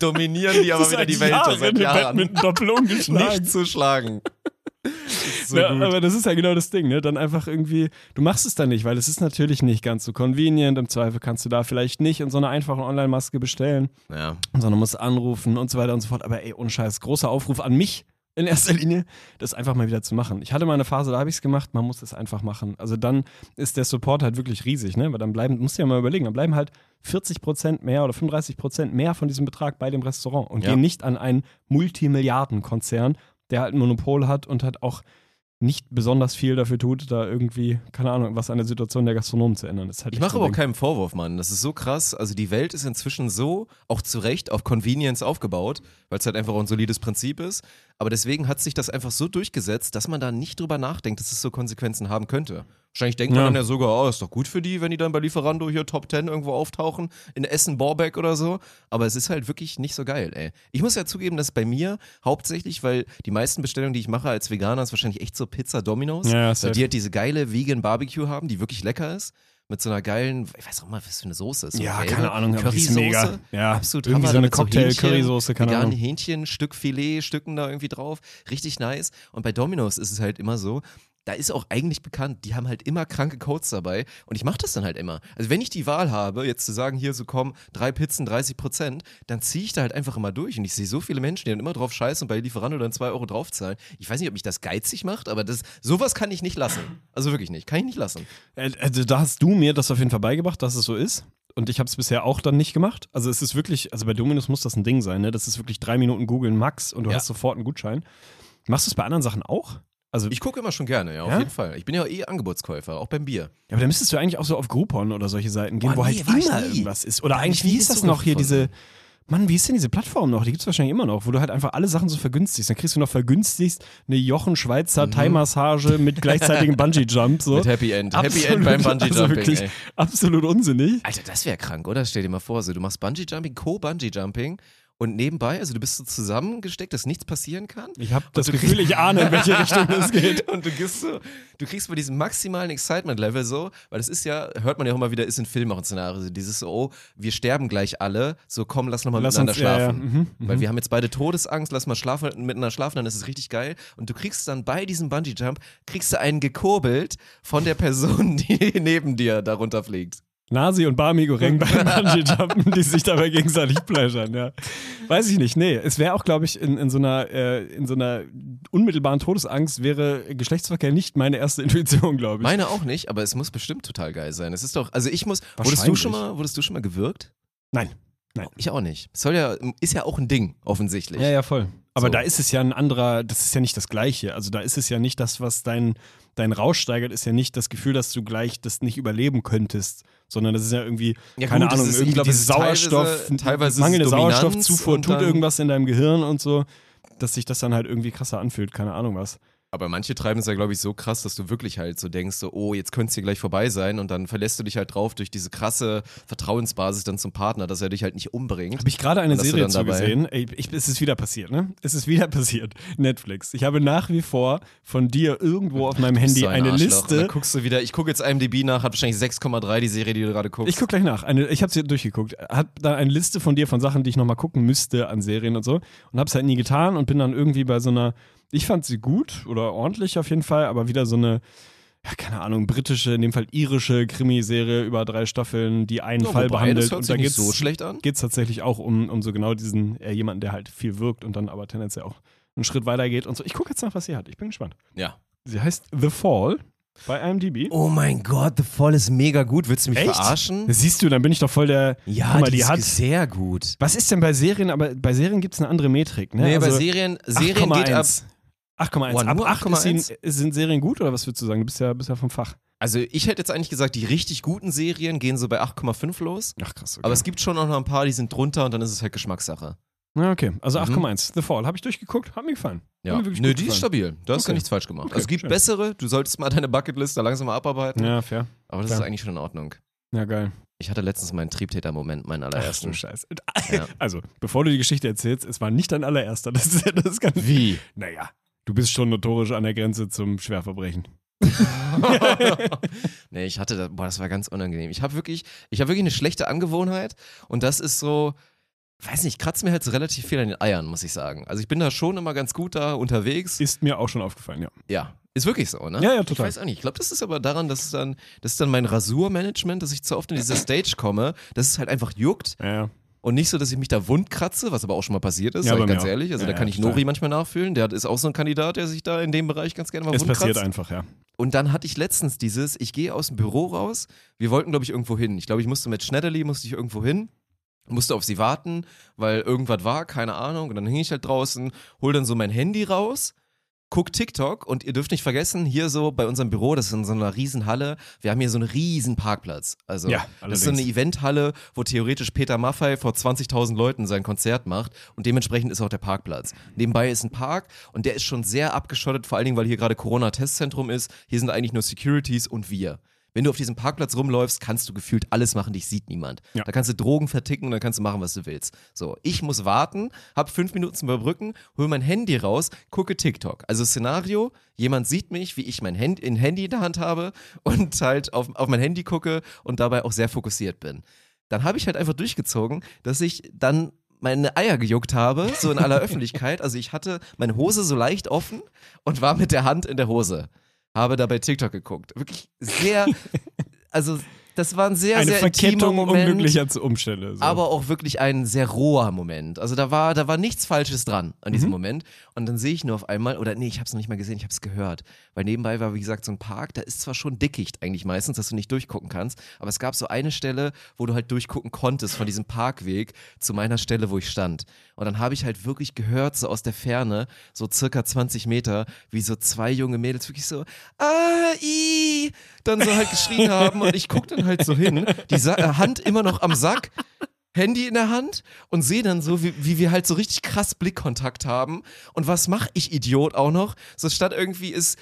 Dominieren die aber Das wieder die Welt Jahren seit Jahren. Badminton-Doppel umgeschlagen. Nicht zu schlagen. So ja, aber das ist ja genau das Ding, ne? Dann einfach irgendwie, du machst es dann nicht, weil es ist natürlich nicht ganz so convenient. Im Zweifel kannst du da vielleicht nicht in so einer einfachen Online-Maske bestellen, Ja. sondern musst anrufen und so weiter und so fort. Aber ey, ohne Scheiß, großer Aufruf an mich in erster Linie, das einfach mal wieder zu machen. Ich hatte mal eine Phase, da habe ich es gemacht, man muss es einfach machen. Also dann ist der Support halt wirklich riesig, ne? Weil dann bleiben, musst du ja mal überlegen, dann bleiben halt 40% mehr oder 35% mehr von diesem Betrag bei dem Restaurant und Ja. gehen nicht an einen Multimilliardenkonzern, der halt ein Monopol hat und halt auch nicht besonders viel dafür tut, da irgendwie, keine Ahnung, was an der Situation der Gastronomen zu ändern. Ist halt Ich mache so aber auch keinen Vorwurf, Mann. Das ist so krass. Also die Welt ist inzwischen so, auch zu Recht, auf Convenience aufgebaut, weil es halt einfach auch ein solides Prinzip ist. Aber deswegen hat sich das einfach so durchgesetzt, dass man da nicht drüber nachdenkt, dass es so Konsequenzen haben könnte. Wahrscheinlich denkt Ja. man dann ja sogar, oh, ist doch gut für die, wenn die dann bei Lieferando hier Top 10 irgendwo auftauchen, in Essen, Borbeck oder so. Aber es ist halt wirklich nicht so geil, ey. Ich muss ja zugeben, dass bei mir hauptsächlich, weil die meisten Bestellungen, die ich mache als Veganer, ist wahrscheinlich echt so Pizza Domino's. Ja, die halt diese geile Vegan Barbecue haben, die wirklich lecker ist. Mit so einer geilen, ich weiß auch mal, was für eine Soße ist. So Ja, gelbe keine Ahnung, Currysoße. mega. Ja, absolut irgendwie Hammer, so eine Cocktail-Currysoße, keine veganen Ahnung. Hähnchen, Stück Filet, Stücken da irgendwie drauf. Richtig nice. Und bei Domino's ist es halt immer so, da ist auch eigentlich bekannt, die haben halt immer kranke Codes dabei und ich mache das dann halt immer. Also wenn ich die Wahl habe, jetzt zu sagen, hier so komm, drei Pizzen, 30 Prozent, dann ziehe ich da halt einfach immer durch und ich sehe so viele Menschen, die dann immer drauf scheißen und bei Lieferando dann zwei Euro draufzahlen. Ich weiß nicht, ob mich das geizig macht, aber das, sowas kann ich nicht lassen. Also wirklich nicht, kann ich nicht lassen. Äh, Also da hast du mir das auf jeden Fall beigebracht, dass es so ist. Und ich habe es bisher auch dann nicht gemacht. Also es ist wirklich, also bei Dominus muss das ein Ding sein, ne? Das ist wirklich drei Minuten googeln max und du Ja. hast sofort einen Gutschein. Machst du es bei anderen Sachen auch? Also, Ich gucke immer schon gerne, ja, auf Ja? jeden Fall. Ich bin ja eh Angebotskäufer, auch beim Bier. ja, aber dann müsstest du eigentlich auch so auf Groupon oder solche Seiten gehen, Boah, wo nee, halt war ich immer irgendwas ist. Oder Da eigentlich, ich wie hieß das noch hier, diese. Mann, wie ist denn diese Plattform noch? Die gibt es wahrscheinlich immer noch, wo du halt einfach alle Sachen so vergünstigst. Dann kriegst du noch vergünstigst eine Jochen Schweizer Thai-Massage mit gleichzeitigem Bungee-Jump. So. Mhm. Mit Happy End. Happy Absolut, End beim Bungee also wirklich ey. absolut unsinnig. Alter, das wäre krank, oder? Stell dir mal vor, so, du machst Bungee Jumping, Co-Bungee Jumping und nebenbei, also du bist so zusammengesteckt, dass nichts passieren kann. Ich habe das Gefühl, ich ahne, in welche Richtung das geht. Und du gehst so, du kriegst bei diesem maximalen Excitement-Level so, weil das ist ja, hört man ja auch immer wieder, ist in Filmen auch ein Szenario, so dieses so, oh, wir sterben gleich alle, so komm, lass nochmal miteinander uns- ja, ja, schlafen. mhm, Weil wir haben jetzt beide Todesangst, lass mal schlafen, miteinander schlafen, dann ist es richtig geil. Und du kriegst dann bei diesem Bungee-Jump, kriegst du einen gekurbelt von der Person, die neben dir darunter fliegt. Nasi und Barmi Goreng beim Bungee-Jumpen, die sich dabei gegenseitig pleasuren, ja. Weiß ich nicht, nee. Es wäre auch, glaube ich, in, in, so einer, äh, in so einer unmittelbaren Todesangst wäre Geschlechtsverkehr nicht meine erste Intuition, glaube ich. Meine auch nicht, aber es muss bestimmt total geil sein. Es ist doch, also ich muss, wurdest du schon mal, wurdest du schon mal gewürgt? Nein. Nein. Ich auch nicht. Soll ja, ist ja auch ein Ding, offensichtlich. Ja, ja, voll. Aber So. da ist es ja ein anderer, das ist ja nicht das Gleiche. Also da ist es ja nicht das, was dein, dein Rausch steigert, ist ja nicht das Gefühl, dass du gleich das nicht überleben könntest, sondern das ist ja irgendwie, Ja, keine gut, Ahnung, ist- irgendwie glaub, diese es ist teilweise- Sauerstoff, teilweise es mangelnde Sauerstoffzufuhr tut irgendwas in deinem Gehirn und so, dass sich das dann halt irgendwie krasser anfühlt, keine Ahnung was. Aber manche treiben es ja, glaube ich, so krass, dass du wirklich halt so denkst, so, oh, jetzt könnte es hier gleich vorbei sein und dann verlässt du dich halt drauf durch diese krasse Vertrauensbasis dann zum Partner, dass er dich halt nicht umbringt. Habe ich gerade eine Serie dann dabei- zugesehen. Ey, ich, es ist wieder passiert, ne? Es ist wieder passiert. Netflix. Ich habe nach wie vor von dir irgendwo auf meinem Handy So ein eine Arschloch. Und Dann Liste. guckst du wieder, ich gucke jetzt IMDb nach, hat wahrscheinlich 6,3 die Serie, die du gerade guckst. Ich gucke gleich nach. Eine, ich habe sie durchgeguckt. Hat da eine Liste von dir von Sachen, die ich nochmal gucken müsste an Serien und so. Und habe es halt nie getan und bin dann irgendwie bei so einer. Ich fand sie gut oder ordentlich auf jeden Fall, aber wieder so eine. Ja, keine Ahnung, britische, in dem Fall irische Krimiserie über drei Staffeln, die einen Ja, Fall wobei, behandelt. das hört und da nicht geht's so schlecht an. geht es tatsächlich auch um, um so genau diesen, äh, jemanden, der halt viel wirkt und dann aber tendenziell auch einen Schritt weiter geht und so. Ich gucke jetzt nach, was sie hat. Ich bin gespannt. Ja. Sie heißt The Fall bei IMDb. Oh mein Gott, The Fall ist mega gut. Willst du mich Echt? verarschen? Siehst du, dann bin ich doch voll der. Ja, Guck mal, die, die ist hat. sehr gut. Was ist denn bei Serien? Aber bei Serien gibt es eine andere Metrik, ne? Nee, bei Also Serien, Serien geht ab. 8,1. 8,1. Oh, Ab nur 8 ist 8,1? sie- sind Serien gut oder was würdest du sagen? Du bist ja, bist ja vom Fach. Also ich hätte jetzt eigentlich gesagt, die richtig guten Serien gehen so bei 8,5 los. Ach krass. Okay. Aber es gibt schon auch noch ein paar, die sind drunter und dann ist es halt Geschmackssache. ja, okay. Also Mhm. 8,1. The Fall. Habe ich durchgeguckt. Hat mir gefallen. Ja. Mir Nö, die ist gefallen. stabil. Da hast du Okay. nichts falsch gemacht. Okay, also es gibt schön. bessere, du solltest mal deine Bucketlist da langsam mal abarbeiten. Ja, fair. Aber das ist Klar. eigentlich schon in Ordnung. Ja, geil. Ich hatte letztens meinen Triebtäter-Moment, meinen Ach allerersten. du Scheiße. Ja. Also, bevor du die Geschichte erzählst, es war nicht dein allererster. Das ist, das ist ganz. Wie? Naja, du bist schon notorisch an der Grenze zum Schwerverbrechen. nee, ich hatte, da, boah, das war ganz unangenehm. Ich habe wirklich, ich habe wirklich eine schlechte Angewohnheit und das ist so, weiß nicht, kratzt mir halt so relativ viel an den Eiern, muss ich sagen. Also ich bin da schon immer ganz gut da unterwegs. Ist mir auch schon aufgefallen, ja. Ja, ist wirklich so, ne? Ja, ja, Ich total. weiß auch nicht. Ich glaube, das ist aber daran, dass es dann, das ist dann mein Rasurmanagement, dass ich zu oft in diese Stage komme, dass es halt einfach juckt ja. Und nicht so, dass ich mich da wund kratze, was aber auch schon mal passiert ist, Ja, sag ich ganz ehrlich. Also Ja, da kann ich. Nori manchmal nachfühlen. Der ist auch so ein Kandidat, der sich da in dem Bereich ganz gerne mal Es wund passiert kratzt. einfach, ja. Und dann hatte ich letztens dieses, ich gehe aus dem Büro raus, wir wollten, glaube ich, irgendwo hin. Ich glaube, ich musste mit Schneiderli, musste ich irgendwo hin, musste auf sie warten, weil irgendwas war, keine Ahnung. Und dann hing ich halt draußen, hol dann so mein Handy raus, guck TikTok und ihr dürft nicht vergessen, hier so bei unserem Büro, das ist in so einer riesen Halle, wir haben hier so einen riesen Parkplatz. Also Ja, das ist so eine. Eventhalle, wo theoretisch Peter Maffei vor 20.000 Leuten sein Konzert macht und dementsprechend ist auch der Parkplatz. Nebenbei ist ein Park und der ist schon sehr abgeschottet, vor allen Dingen, weil hier gerade Corona-Testzentrum ist. Hier sind eigentlich nur Securities und wir. Wenn du auf diesem Parkplatz rumläufst, kannst du gefühlt alles machen, dich sieht niemand. Ja. Da kannst du Drogen verticken und dann kannst du machen, was du willst. So, ich muss warten, hab fünf Minuten zum Überbrücken, hol mein Handy raus, gucke TikTok. Also Szenario, jemand sieht mich, wie ich mein Hand, ein Handy in der Hand habe und halt auf, auf mein Handy gucke und dabei auch sehr fokussiert bin. Dann habe ich halt einfach durchgezogen, dass ich dann meine Eier gejuckt habe, so in aller Öffentlichkeit. Also ich hatte meine Hose so leicht offen und war mit der Hand in der Hose. Habe dabei TikTok geguckt. Wirklich sehr, also das war ein sehr, Eine sehr Verkettung Moment, unglücklicher Umstände. So. aber auch wirklich ein sehr roher Moment. Also da war, da war nichts Falsches dran an Mhm. diesem Moment. Und dann sehe ich nur auf einmal, oder nee, ich habe es noch nicht mal gesehen, ich habe es gehört. Weil nebenbei war, wie gesagt, so ein Park, da ist zwar schon Dickicht eigentlich meistens, dass du nicht durchgucken kannst, aber es gab so eine Stelle, wo du halt durchgucken konntest von diesem Parkweg zu meiner Stelle, wo ich stand. Und dann habe ich halt wirklich gehört, so aus der Ferne, so circa 20 Meter, wie so zwei junge Mädels wirklich so, ah, i, dann so halt geschrien haben. Und ich gucke dann halt so hin, die Sa äh, Hand immer noch am Sack, Handy in der Hand und sehe dann so, wie, wie wir halt so richtig krass Blickkontakt haben. Und was mache ich, Idiot, auch noch? So statt irgendwie ist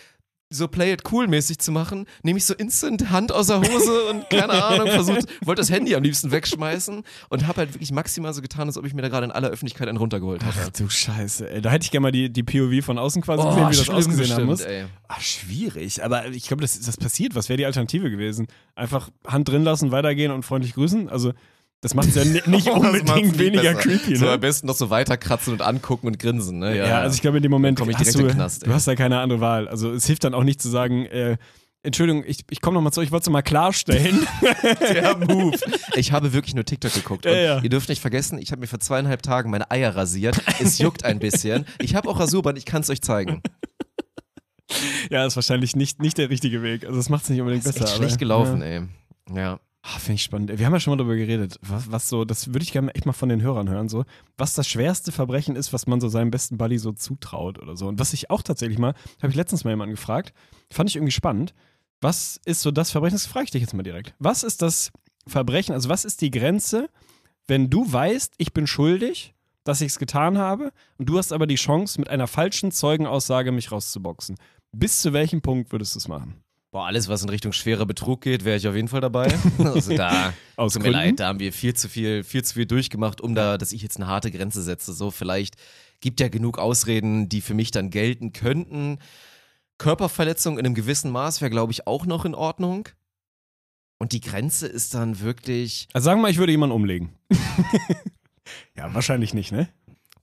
so Play It Cool mäßig zu machen, nehme ich so instant Hand aus der Hose und keine Ahnung, versucht, wollte das Handy am liebsten wegschmeißen und habe halt wirklich maximal so getan, als ob ich mir da gerade in aller Öffentlichkeit einen runtergeholt Ach hätte. du Scheiße, ey. Da hätte ich gerne mal die, die POV von außen quasi Oh, gesehen, wie das ausgesehen haben muss. ey. Ach, schwierig. Aber ich glaube, das, das passiert. Was wäre die Alternative gewesen? Einfach Hand drin lassen, weitergehen und freundlich grüßen? Also, das macht es ja ni- nicht Das unbedingt weniger besser. creepy, So ne? am besten noch so weiterkratzen und angucken und grinsen, ne? Ja, also ich glaube, in dem Moment Dann komm ich direkt du, Knast, du hast da keine andere Wahl. Also es hilft dann auch nicht zu sagen, äh, Entschuldigung, ich, ich komme nochmal zu euch, ich wollte es mal klarstellen. Der Move. Ich habe wirklich nur TikTok geguckt. Ja, ja. Ihr dürft nicht vergessen, ich habe mir vor zweieinhalb Tagen meine Eier rasiert. Es juckt ein bisschen. Ich habe auch Rasurband, ich kann es euch zeigen. ja, ist wahrscheinlich nicht, nicht der richtige Weg. Also das macht es nicht unbedingt Ist besser. echt aber, schlecht gelaufen, Ja. ey. Ja. Ah, Finde ich spannend. Wir haben ja schon mal darüber geredet, was, was so, das würde ich gerne echt mal von den Hörern hören, so, was das schwerste Verbrechen ist, was man so seinem besten Buddy so zutraut oder so. Und was ich auch tatsächlich mal, habe ich letztens mal jemanden gefragt, fand ich irgendwie spannend. Was ist so das Verbrechen? Das frage ich dich jetzt mal direkt. Was ist das Verbrechen, also was ist die Grenze, wenn du weißt, ich bin schuldig, dass ich es getan habe und du hast aber die Chance, mit einer falschen Zeugenaussage mich rauszuboxen? Bis zu welchem Punkt würdest du es machen? Boah, alles, was in Richtung schwerer Betrug geht, wäre ich auf jeden Fall dabei. Also da, Aus tut mir Gründen? leid, da haben wir viel zu viel, viel zu viel durchgemacht, um da, dass ich jetzt eine harte Grenze setze. So, vielleicht gibt ja genug Ausreden, die für mich dann gelten könnten. Körperverletzung in einem gewissen Maß wäre, glaube ich, auch noch in Ordnung. Und die Grenze ist dann wirklich, Also sagen wir mal, ich würde jemanden umlegen. ja, wahrscheinlich nicht, ne?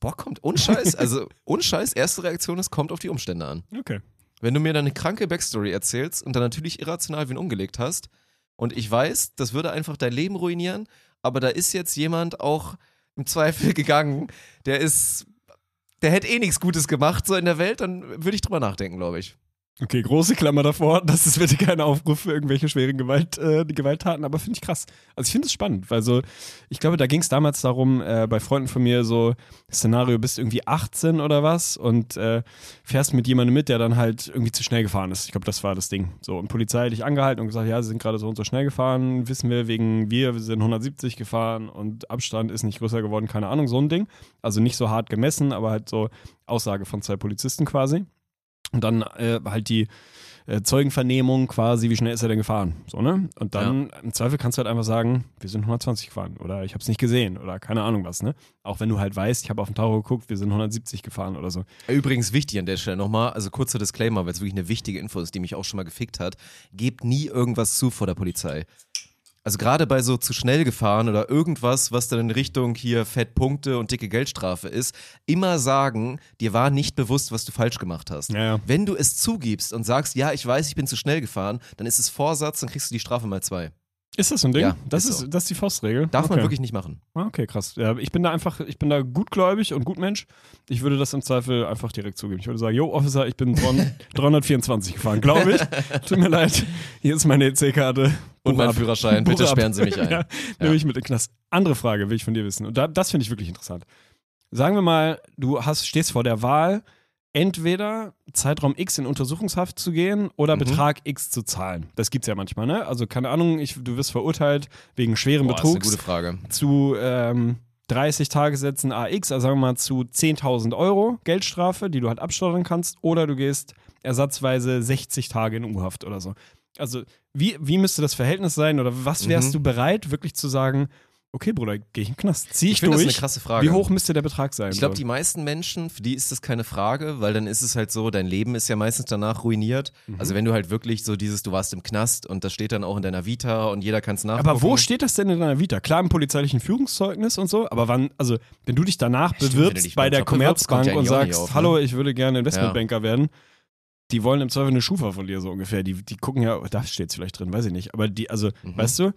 boah, kommt, unscheiß, also unscheiß, erste Reaktion ist, kommt auf die Umstände an. Okay. Wenn du mir dann eine kranke Backstory erzählst und dann natürlich irrational wen umgelegt hast und ich weiß, das würde einfach dein Leben ruinieren, aber da ist jetzt jemand auch im Zweifel gegangen, der ist, der hätte eh nichts Gutes gemacht so in der Welt, dann würde ich drüber nachdenken, glaube ich. Okay, große Klammer davor. Das ist bitte kein Aufruf für irgendwelche schweren Gewalt, äh, Gewalttaten, aber finde ich krass. Also ich finde es spannend, weil so, ich glaube, da ging es damals darum, äh, bei Freunden von mir so, Szenario, bist irgendwie 18 oder was und äh, fährst mit jemandem mit, der dann halt irgendwie zu schnell gefahren ist. Ich glaube, das war das Ding. So, und Polizei hat dich angehalten und gesagt, ja, sie sind gerade so und so schnell gefahren, wissen wir, wegen wir, wir sind 170 gefahren und Abstand ist nicht größer geworden, keine Ahnung, so ein Ding. Also nicht so hart gemessen, aber halt so Aussage von zwei Polizisten quasi. Und dann äh, halt die äh, Zeugenvernehmung quasi, wie schnell ist er denn gefahren? So, ne? Und dann im Zweifel kannst du halt einfach sagen, wir sind 120 gefahren oder ich habe es nicht gesehen oder keine Ahnung was, ne? Auch wenn du halt weißt, ich habe auf den Tacho geguckt, wir sind 170 gefahren oder so. Übrigens wichtig an der Stelle nochmal, also kurzer Disclaimer, weil es wirklich eine wichtige Info ist, die mich auch schon mal gefickt hat. Gebt nie irgendwas zu vor der Polizei. Also gerade bei so zu schnell gefahren oder irgendwas, was dann in Richtung hier Fettpunkte und dicke Geldstrafe ist, immer sagen, dir war nicht bewusst, was du falsch gemacht hast. Ja, ja. Wenn du es zugibst und sagst, ja, ich weiß, ich bin zu schnell gefahren, dann ist es Vorsatz, dann kriegst du die Strafe mal zwei. Ist das so ein Ding? Ja, das, ist so. das ist die Faustregel. Darf okay. man wirklich nicht machen. Ah, Okay, krass. Ja, ich bin da einfach, ich bin da gutgläubig und gutmensch. Ich würde das im Zweifel einfach direkt zugeben. Ich würde sagen, yo, Officer, ich bin 300 324 gefahren, glaube ich. Tut mir leid. Hier ist meine EC-Karte. Und mein ab. Führerschein, Buch bitte ab. sperren Sie mich ein. ja, nehme ich mit in den Knast. Andere Frage will ich von dir wissen. Und da, das finde ich wirklich interessant. Sagen wir mal, du hast, stehst vor der Wahl, entweder Zeitraum X in Untersuchungshaft zu gehen oder Mhm. Betrag X zu zahlen. Das gibt's ja manchmal, ne? Also keine Ahnung, ich, du wirst verurteilt wegen schweren Boah, das ist eine Betrugs gute Frage. zu ähm, 30 Tagessätzen AX, also sagen wir mal zu 10.000 Euro Geldstrafe, die du halt abstottern kannst, oder du gehst ersatzweise 60 Tage in U-Haft oder so. Also wie, wie müsste das Verhältnis sein oder was wärst Mhm. du bereit, wirklich zu sagen, okay Bruder, gehe ich in den Knast, zieh ich, Ich finde das durch. eine krasse Frage. Wie hoch müsste der Betrag sein? Ich glaube, die meisten Menschen, für die ist das keine Frage, weil dann ist es halt so, dein Leben ist ja meistens danach ruiniert. Mhm. Also wenn du halt wirklich so dieses, du warst im Knast und das steht dann auch in deiner Vita und jeder kann es nachgucken. aber wo steht das denn in deiner Vita? Klar im polizeilichen Führungszeugnis und so, aber wann, also wenn du dich danach Stimmt, wenn du bewirbst bei der Commerzbank ja und sagst, auf, ne? hallo, ich würde gerne Investmentbanker werden, die wollen im Zweifel eine Schufa von dir so ungefähr. Die, die gucken ja, da steht es vielleicht drin, weiß ich nicht. Aber die, also, Mhm. weißt du,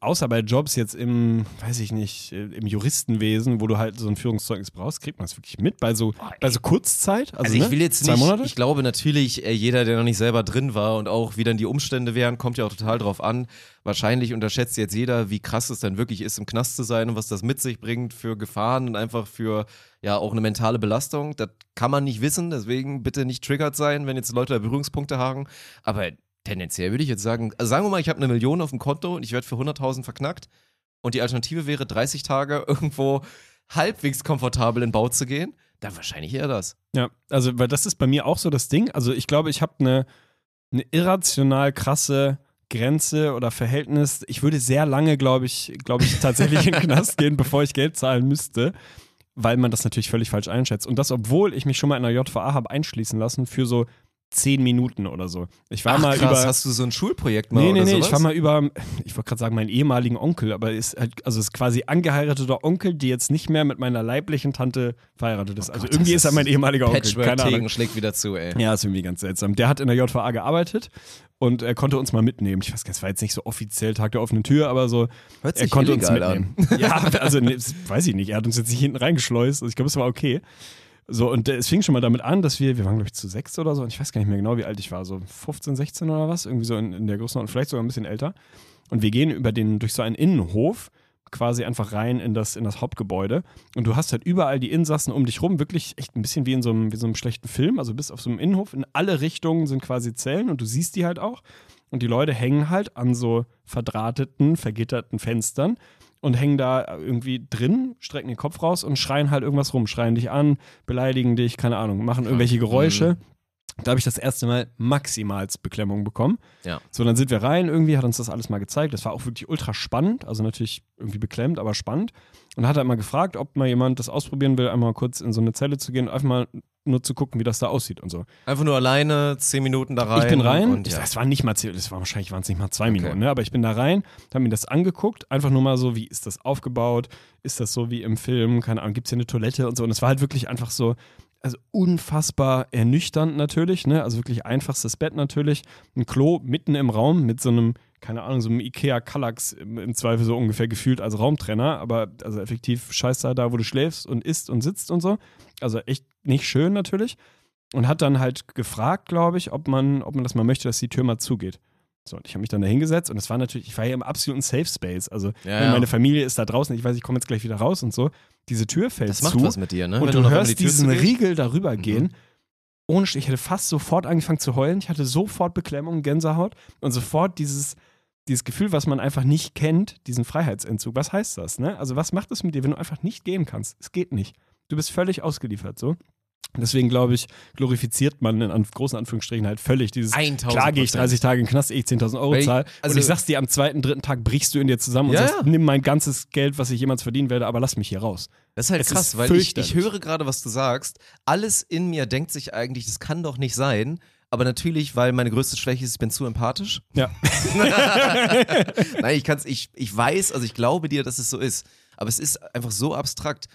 außer bei Jobs jetzt im, weiß ich nicht, äh, im Juristenwesen, wo du halt so ein Führungszeugnis brauchst, kriegt man das wirklich mit bei so, bei so Kurzzeit? Also, Also ich ne? will jetzt nicht, Monate? ich glaube natürlich, äh, jeder, der noch nicht selber drin war und auch wie dann die Umstände wären, kommt ja auch total drauf an. Wahrscheinlich unterschätzt jetzt jeder, wie krass es dann wirklich ist, im Knast zu sein und was das mit sich bringt für Gefahren und einfach für ja auch eine mentale Belastung. Das kann man nicht wissen, deswegen bitte nicht triggert sein, wenn jetzt Leute da Berührungspunkte haben. Aber tendenziell würde ich jetzt sagen, also sagen wir mal, ich habe eine Million auf dem Konto und ich werde für 100.000 verknackt und die Alternative wäre 30 Tage irgendwo halbwegs komfortabel in Bau zu gehen, dann wahrscheinlich eher das. Ja, also, weil das ist bei mir auch so das Ding. Also, ich glaube, ich habe eine, eine irrational krasse Grenze oder Verhältnis. Ich würde sehr lange, glaube ich, glaube ich, tatsächlich in den Knast gehen, bevor ich Geld zahlen müsste, weil man das natürlich völlig falsch einschätzt. Und das, obwohl ich mich schon mal in der JVA habe einschließen lassen für so zehn Minuten oder so. Ich war Ach, mal krass, über. hast du so ein Schulprojekt mal Nee, nee, oder nee, sowas? ich war mal über, ich wollte gerade sagen, meinen ehemaligen Onkel, aber ist halt, also ist quasi angeheirateter Onkel, die jetzt nicht mehr mit meiner leiblichen Tante verheiratet ist. also Oh Gott, irgendwie ist er mein ehemaliger Onkel. Keine Ahnung. Schlägt wieder zu, ey. Ja, ist irgendwie ganz seltsam. Der hat in der JVA gearbeitet und er konnte uns mal mitnehmen. Ich weiß gar nicht, es war jetzt nicht so offiziell Tag der offenen Tür, aber so, Hört er sich konnte uns mitnehmen. Ja, also nee, weiß ich nicht. Er hat uns jetzt nicht hinten reingeschleust. Also ich glaube, es war okay. So, und es fing schon mal damit an, dass wir, wir waren, glaube ich, zu sechs oder so, und ich weiß gar nicht mehr genau, wie alt ich war, so 15, 16 oder was, irgendwie so in, in der Größenordnung, vielleicht sogar ein bisschen älter. Und wir gehen über den, durch so einen Innenhof quasi einfach rein in das, in das Hauptgebäude. Und du hast halt überall die Insassen um dich rum, wirklich echt ein bisschen wie in so einem, wie so einem schlechten Film. Also bis auf so einem Innenhof, in alle Richtungen sind quasi Zellen und du siehst die halt auch. Und die Leute hängen halt an so verdrahteten, vergitterten Fenstern und hängen da irgendwie drin, strecken den Kopf raus und schreien halt irgendwas rum, schreien dich an, beleidigen dich, keine Ahnung, machen irgendwelche Geräusche. Da habe ich das erste Mal maximals Beklemmung bekommen. Ja. So, dann sind wir rein, irgendwie hat uns das alles mal gezeigt. Das war auch wirklich ultra spannend, also natürlich irgendwie beklemmt, aber spannend. Und hat halt mal gefragt, ob mal jemand das ausprobieren will, einmal kurz in so eine Zelle zu gehen, einfach mal nur zu gucken, wie das da aussieht und so. Einfach nur alleine, zehn Minuten da rein. Ich bin rein, Und, ja. das war nicht mal, zehn- das war wahrscheinlich waren es nicht mal zwei Okay. Minuten, ne? aber ich bin da rein, habe mir das angeguckt, einfach nur mal so, wie ist das aufgebaut, ist das so wie im Film, keine Ahnung, gibt es hier eine Toilette und so und es war halt wirklich einfach so, also unfassbar ernüchternd natürlich, ne? also wirklich einfachstes Bett natürlich, ein Klo mitten im Raum mit so einem, keine Ahnung, so einem Ikea Kallax im, im Zweifel so ungefähr gefühlt als Raumtrenner, aber also effektiv scheißt da, da wo du schläfst und isst und sitzt und so, also echt nicht schön natürlich und hat dann halt gefragt, glaube ich, ob man, ob man das mal möchte, dass die Tür mal zugeht. So, und ich habe mich dann da hingesetzt und es war natürlich, ich war ja im absoluten Safe Space. Also Ja, ne, ja. meine Familie ist da draußen, ich weiß, ich komme jetzt gleich wieder raus und so. Diese Tür fällt das zu dir, ne? und Wenn du hörst die diesen. Riegel darüber Mhm. gehen. Ohne, ich hätte fast sofort angefangen zu heulen. Ich hatte sofort Beklemmung, Gänsehaut und sofort dieses, dieses Gefühl, was man einfach nicht kennt, diesen Freiheitsentzug. Was heißt das? Ne? Also was macht es mit dir, wenn du einfach nicht gehen kannst? Es geht nicht. Du bist völlig ausgeliefert so. Deswegen glaube ich, glorifiziert man in an, großen Anführungsstrichen halt völlig dieses, 1000%. klar gehe ich 30 Tage in den Knast, ehe ich 10.000 Euro ich- zahle. also- und ich sag's dir, am zweiten, dritten Tag brichst du in dir zusammen und Ja, sagst, ja. nimm mein ganzes Geld, was ich jemals verdienen werde, aber lass mich hier raus. Das ist halt Es krass, ist weil ich, ich höre gerade, was du sagst. Alles in mir denkt sich eigentlich, das kann doch nicht sein. Aber natürlich, weil meine größte Schwäche ist, ich bin zu empathisch. Ja. Nein, ich kann's, ich, ich weiß, also ich glaube dir, dass es so ist. Aber es ist einfach so abstrakt.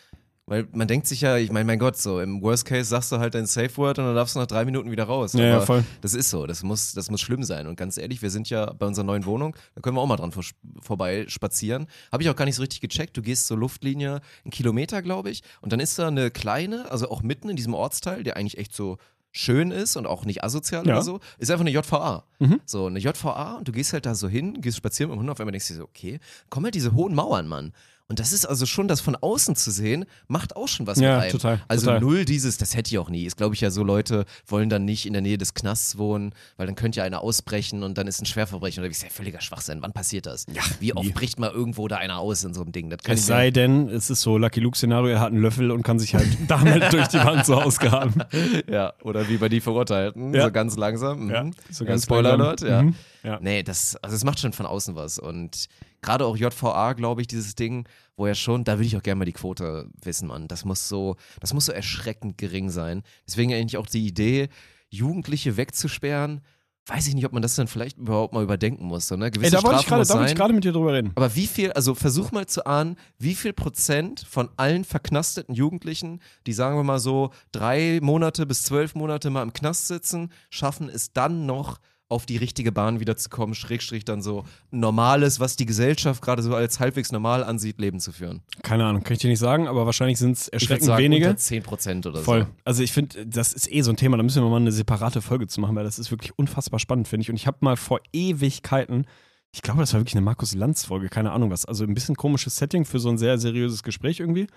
Weil man denkt sich ja, ich meine, mein Gott, so im Worst Case sagst du halt dein Safe Word und dann darfst du nach drei Minuten wieder raus. Ja, ja, voll. Das ist so, das muss, das muss schlimm sein. Und ganz ehrlich, wir sind ja bei unserer neuen Wohnung, da können wir auch mal dran vor, vorbei spazieren. Habe ich auch gar nicht so richtig gecheckt. Du gehst zur Luftlinie einen Kilometer, glaube ich, und dann ist da eine kleine, also auch mitten in diesem Ortsteil, der eigentlich echt so schön ist und auch nicht asozial Ja. oder so, ist einfach eine JVA. Mhm. So, eine JVA und du gehst halt da so hin, gehst spazieren mit dem Hund, auf einmal denkst du dir so, okay, kommen halt diese hohen Mauern, Mann. Und das ist also schon, das von außen zu sehen, macht auch schon was Ja, mit einem. total, Also total. null dieses, das hätte ich auch nie. Ist, glaube ich, ja so, Leute wollen dann nicht in der Nähe des Knasts wohnen, weil dann könnte ja einer ausbrechen und dann ist ein Schwerverbrechen. Oder wie ist ja völliger Schwachsinn. Wann passiert das? Ja, wie oft nie. bricht mal irgendwo da einer aus in so einem Ding? Es sei denn, es ist so Lucky Luke-Szenario, er hat einen Löffel und kann sich halt damit durch die Wand so ausgraben. Ja, oder wie bei die Verurteilten, Ja. so ganz langsam. Mhm. Ja, so Ja, ganz Spoiler langsam. Alert, ja. Mhm. Ja. Nee, das, also es macht schon von außen was. Und gerade auch JVA, glaube ich, dieses Ding, wo ja schon, da würde ich auch gerne mal die Quote wissen, Mann. Das muss so, das muss so erschreckend gering sein. Deswegen eigentlich auch die Idee, Jugendliche wegzusperren, weiß ich nicht, ob man das dann vielleicht überhaupt mal überdenken muss. So, ne? Gewisse Ey, da wollte ich gerade mit dir drüber reden. Aber wie viel, also versuch mal zu ahnen, wie viel Prozent von allen verknasteten Jugendlichen, die sagen wir mal so drei Monate bis zwölf Monate mal im Knast sitzen, schaffen es dann noch auf die richtige Bahn wiederzukommen, Schrägstrich dann so normales, was die Gesellschaft gerade so als halbwegs normal ansieht, Leben zu führen. Keine Ahnung, kann ich dir nicht sagen, aber wahrscheinlich sind es Ich erschreckend sagen, wenige. unter 10 Prozent oder Voll. so. Also ich finde, das ist eh so ein Thema, da müssen wir mal eine separate Folge zu machen, weil das ist wirklich unfassbar spannend, finde ich. Und ich habe mal vor Ewigkeiten, ich glaube, das war wirklich eine Markus Lanz-Folge, keine Ahnung was. Also ein bisschen komisches Setting für so ein sehr seriöses Gespräch irgendwie.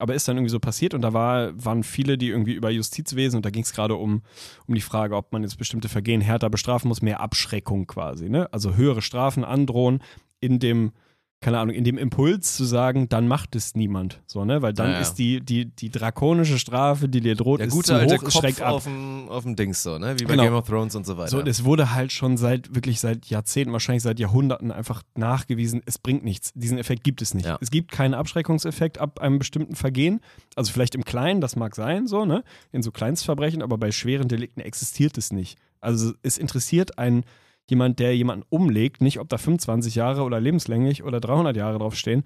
Aber ist dann irgendwie so passiert und da war, waren viele, die irgendwie über Justizwesen und da ging es gerade um, um die Frage, ob man jetzt bestimmte Vergehen härter bestrafen muss, mehr Abschreckung quasi, ne? Also höhere Strafen androhen in dem, keine Ahnung, in dem Impuls zu sagen, dann macht es niemand. So, ne? Weil dann Ja, ja. ist die, die, die drakonische Strafe, die dir droht, Der ist gute zu alte hoch, schreckt Kopf ab. auf dem, auf dem Dings so, ne? Wie bei Genau. Game of Thrones und so weiter. So, das wurde halt schon seit, wirklich seit Jahrzehnten, wahrscheinlich seit Jahrhunderten einfach nachgewiesen, es bringt nichts. Diesen Effekt gibt es nicht. Ja. Es gibt keinen Abschreckungseffekt ab einem bestimmten Vergehen. Also vielleicht im Kleinen, das mag sein, so, ne? In so Kleinstverbrechen, aber bei schweren Delikten existiert es nicht. Also es interessiert einen jemand, der jemanden umlegt, nicht ob da 25 Jahre oder lebenslänglich oder 300 Jahre draufstehen.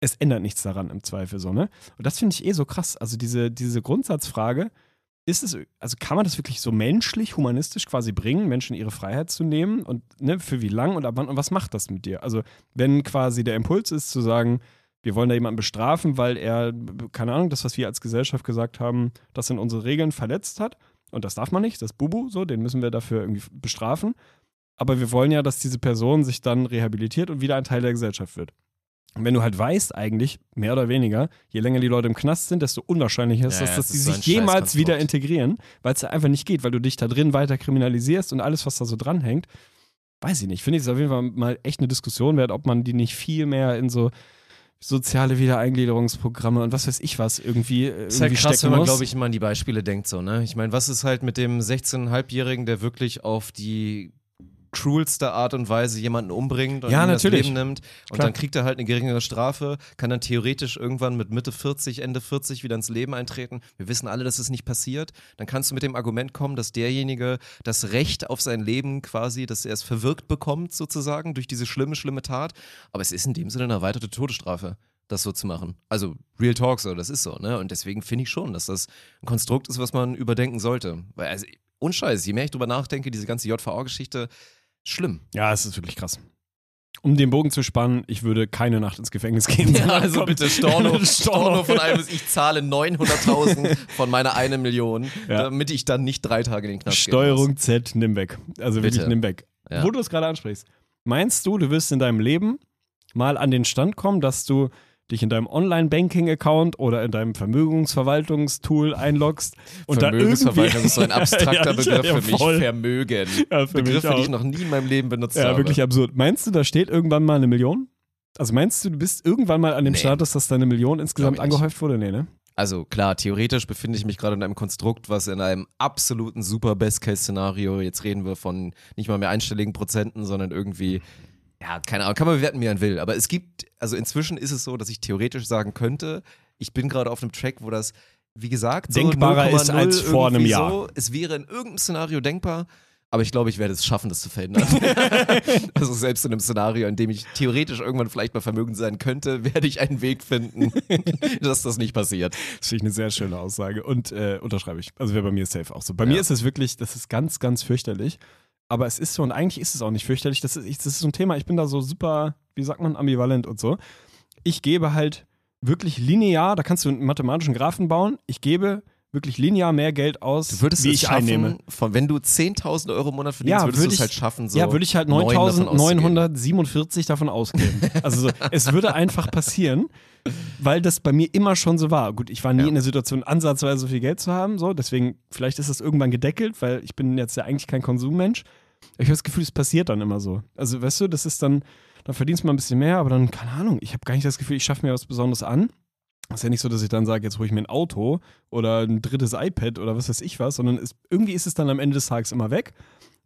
Es ändert nichts daran im Zweifel so, ne? Und das finde ich eh so krass. Also diese, diese Grundsatzfrage, ist es, also kann man das wirklich so menschlich, humanistisch quasi bringen, Menschen ihre Freiheit zu nehmen und ne, für wie lang und ab wann und was macht das mit dir? Also, wenn quasi der Impuls ist zu sagen, wir wollen da jemanden bestrafen, weil er, keine Ahnung, das, was wir als Gesellschaft gesagt haben, das in unsere Regeln verletzt hat und das darf man nicht, das Bubu, so, den müssen wir dafür irgendwie bestrafen. Aber wir wollen ja, dass diese Person sich dann rehabilitiert und wieder ein Teil der Gesellschaft wird. Und wenn du halt weißt, eigentlich, mehr oder weniger, je länger die Leute im Knast sind, desto unwahrscheinlicher ist Ja, dass die ist so sich jemals wieder integrieren, weil es ja einfach nicht geht, weil du dich da drin weiter kriminalisierst und alles, was da so dranhängt. Weiß ich nicht. Finde ich es auf jeden Fall mal echt eine Diskussion wert, ob man die nicht viel mehr in so soziale Wiedereingliederungsprogramme und was weiß ich was irgendwie, äh, Ist halt irgendwie krass, stecken wenn man, glaube ich, immer an die Beispiele denkt, so, ne? Ich meine, was ist halt mit dem 16,5-Jährigen, der wirklich auf die cruelste Art und Weise jemanden umbringt und Ja, das Leben nimmt und Klar. dann kriegt er halt eine geringere Strafe, kann dann theoretisch irgendwann mit Mitte 40, Ende 40 wieder ins Leben eintreten. Wir wissen alle, dass es nicht passiert. Dann kannst du mit dem Argument kommen, dass derjenige das Recht auf sein Leben quasi, dass er es verwirkt bekommt sozusagen durch diese schlimme, schlimme Tat. Aber es ist in dem Sinne eine erweiterte Todesstrafe das so zu machen. Also Real Talk so, das ist so, ne? Und deswegen finde ich schon, dass das ein Konstrukt ist, was man überdenken sollte. Weil, also, unscheiß, je mehr ich drüber nachdenke, diese ganze JVA-Geschichte, schlimm. Ja, es ist wirklich krass. Um den Bogen zu spannen, ich würde keine Nacht ins Gefängnis gehen. Ja, also komm- bitte Storno, Storno von einem ich zahle 900.000 von meiner eine Million, Ja. damit ich dann nicht drei Tage in den Knast gehen Steuerung Z, nimm weg. Also wirklich Bitte. nimm weg. Ja. Wo du es gerade ansprichst. Meinst du, du wirst in deinem Leben mal an den Stand kommen, dass du dich in deinem Online-Banking-Account oder in deinem Vermögensverwaltungstool einloggst und Vermögensverwaltung ist so ein abstrakter Ja, Begriff ja, für mich. voll. Vermögen. Ja, für mich Begriffe, die auch. ich noch nie in meinem Leben benutzt Ja, habe. wirklich absurd. Meinst du, da steht irgendwann mal eine Million? Also meinst du, du bist irgendwann mal an dem Nee. Status, dass deine Million insgesamt angehäuft wurde? Nee, ne? Also klar, theoretisch befinde ich mich gerade in einem Konstrukt, was in einem absoluten super Best-Case-Szenario, jetzt reden wir von nicht mal mehr einstelligen Prozenten, sondern irgendwie, ja, keine Ahnung, kann man bewerten, wie man will. Aber es gibt, also inzwischen ist es so, dass ich theoretisch sagen könnte, ich bin gerade auf einem Track, wo das, wie gesagt, so Denkbarer ist 0,0 als vor einem Jahr. So, es wäre in irgendeinem Szenario denkbar. Aber ich glaube, ich werde es schaffen, das zu verhindern. also selbst in einem Szenario, in dem ich theoretisch irgendwann vielleicht mal vermögend sein könnte, werde ich einen Weg finden, dass das nicht passiert. Das finde ich eine sehr schöne Aussage und äh, unterschreibe ich. Also wäre bei mir safe auch so. Bei Ja. mir ist es wirklich, das ist ganz, ganz fürchterlich. Aber es ist so, und eigentlich ist es auch nicht fürchterlich. Das ist, das ist so ein Thema, ich bin da so super, wie sagt man, ambivalent und so. Ich gebe halt wirklich linear, da kannst du einen mathematischen Graphen bauen, ich gebe wirklich linear mehr Geld aus, Du würdest wie es ich schaffen, einnehme. von, wenn du 10.000 Euro im Monat verdienst, Ja, würdest würd du es halt schaffen, so ja, würde ich halt neun davon auszugeben. 9.947 davon ausgeben. Also so, es würde einfach passieren, weil das bei mir immer schon so war. Gut, ich war nie Ja. in der Situation, ansatzweise so viel Geld zu haben, so, deswegen, vielleicht ist das irgendwann gedeckelt, weil ich bin jetzt ja eigentlich kein Konsummensch. Ich habe das Gefühl, es passiert dann immer so. Also, weißt du, das ist dann, dann verdienst du mal ein bisschen mehr, aber dann, keine Ahnung, ich habe gar nicht das Gefühl, ich schaffe mir was Besonderes an. Es ist ja nicht so, dass ich dann sage, jetzt hole ich mir ein Auto oder ein drittes iPad oder was weiß ich was, sondern es, irgendwie ist es dann am Ende des Tages immer weg.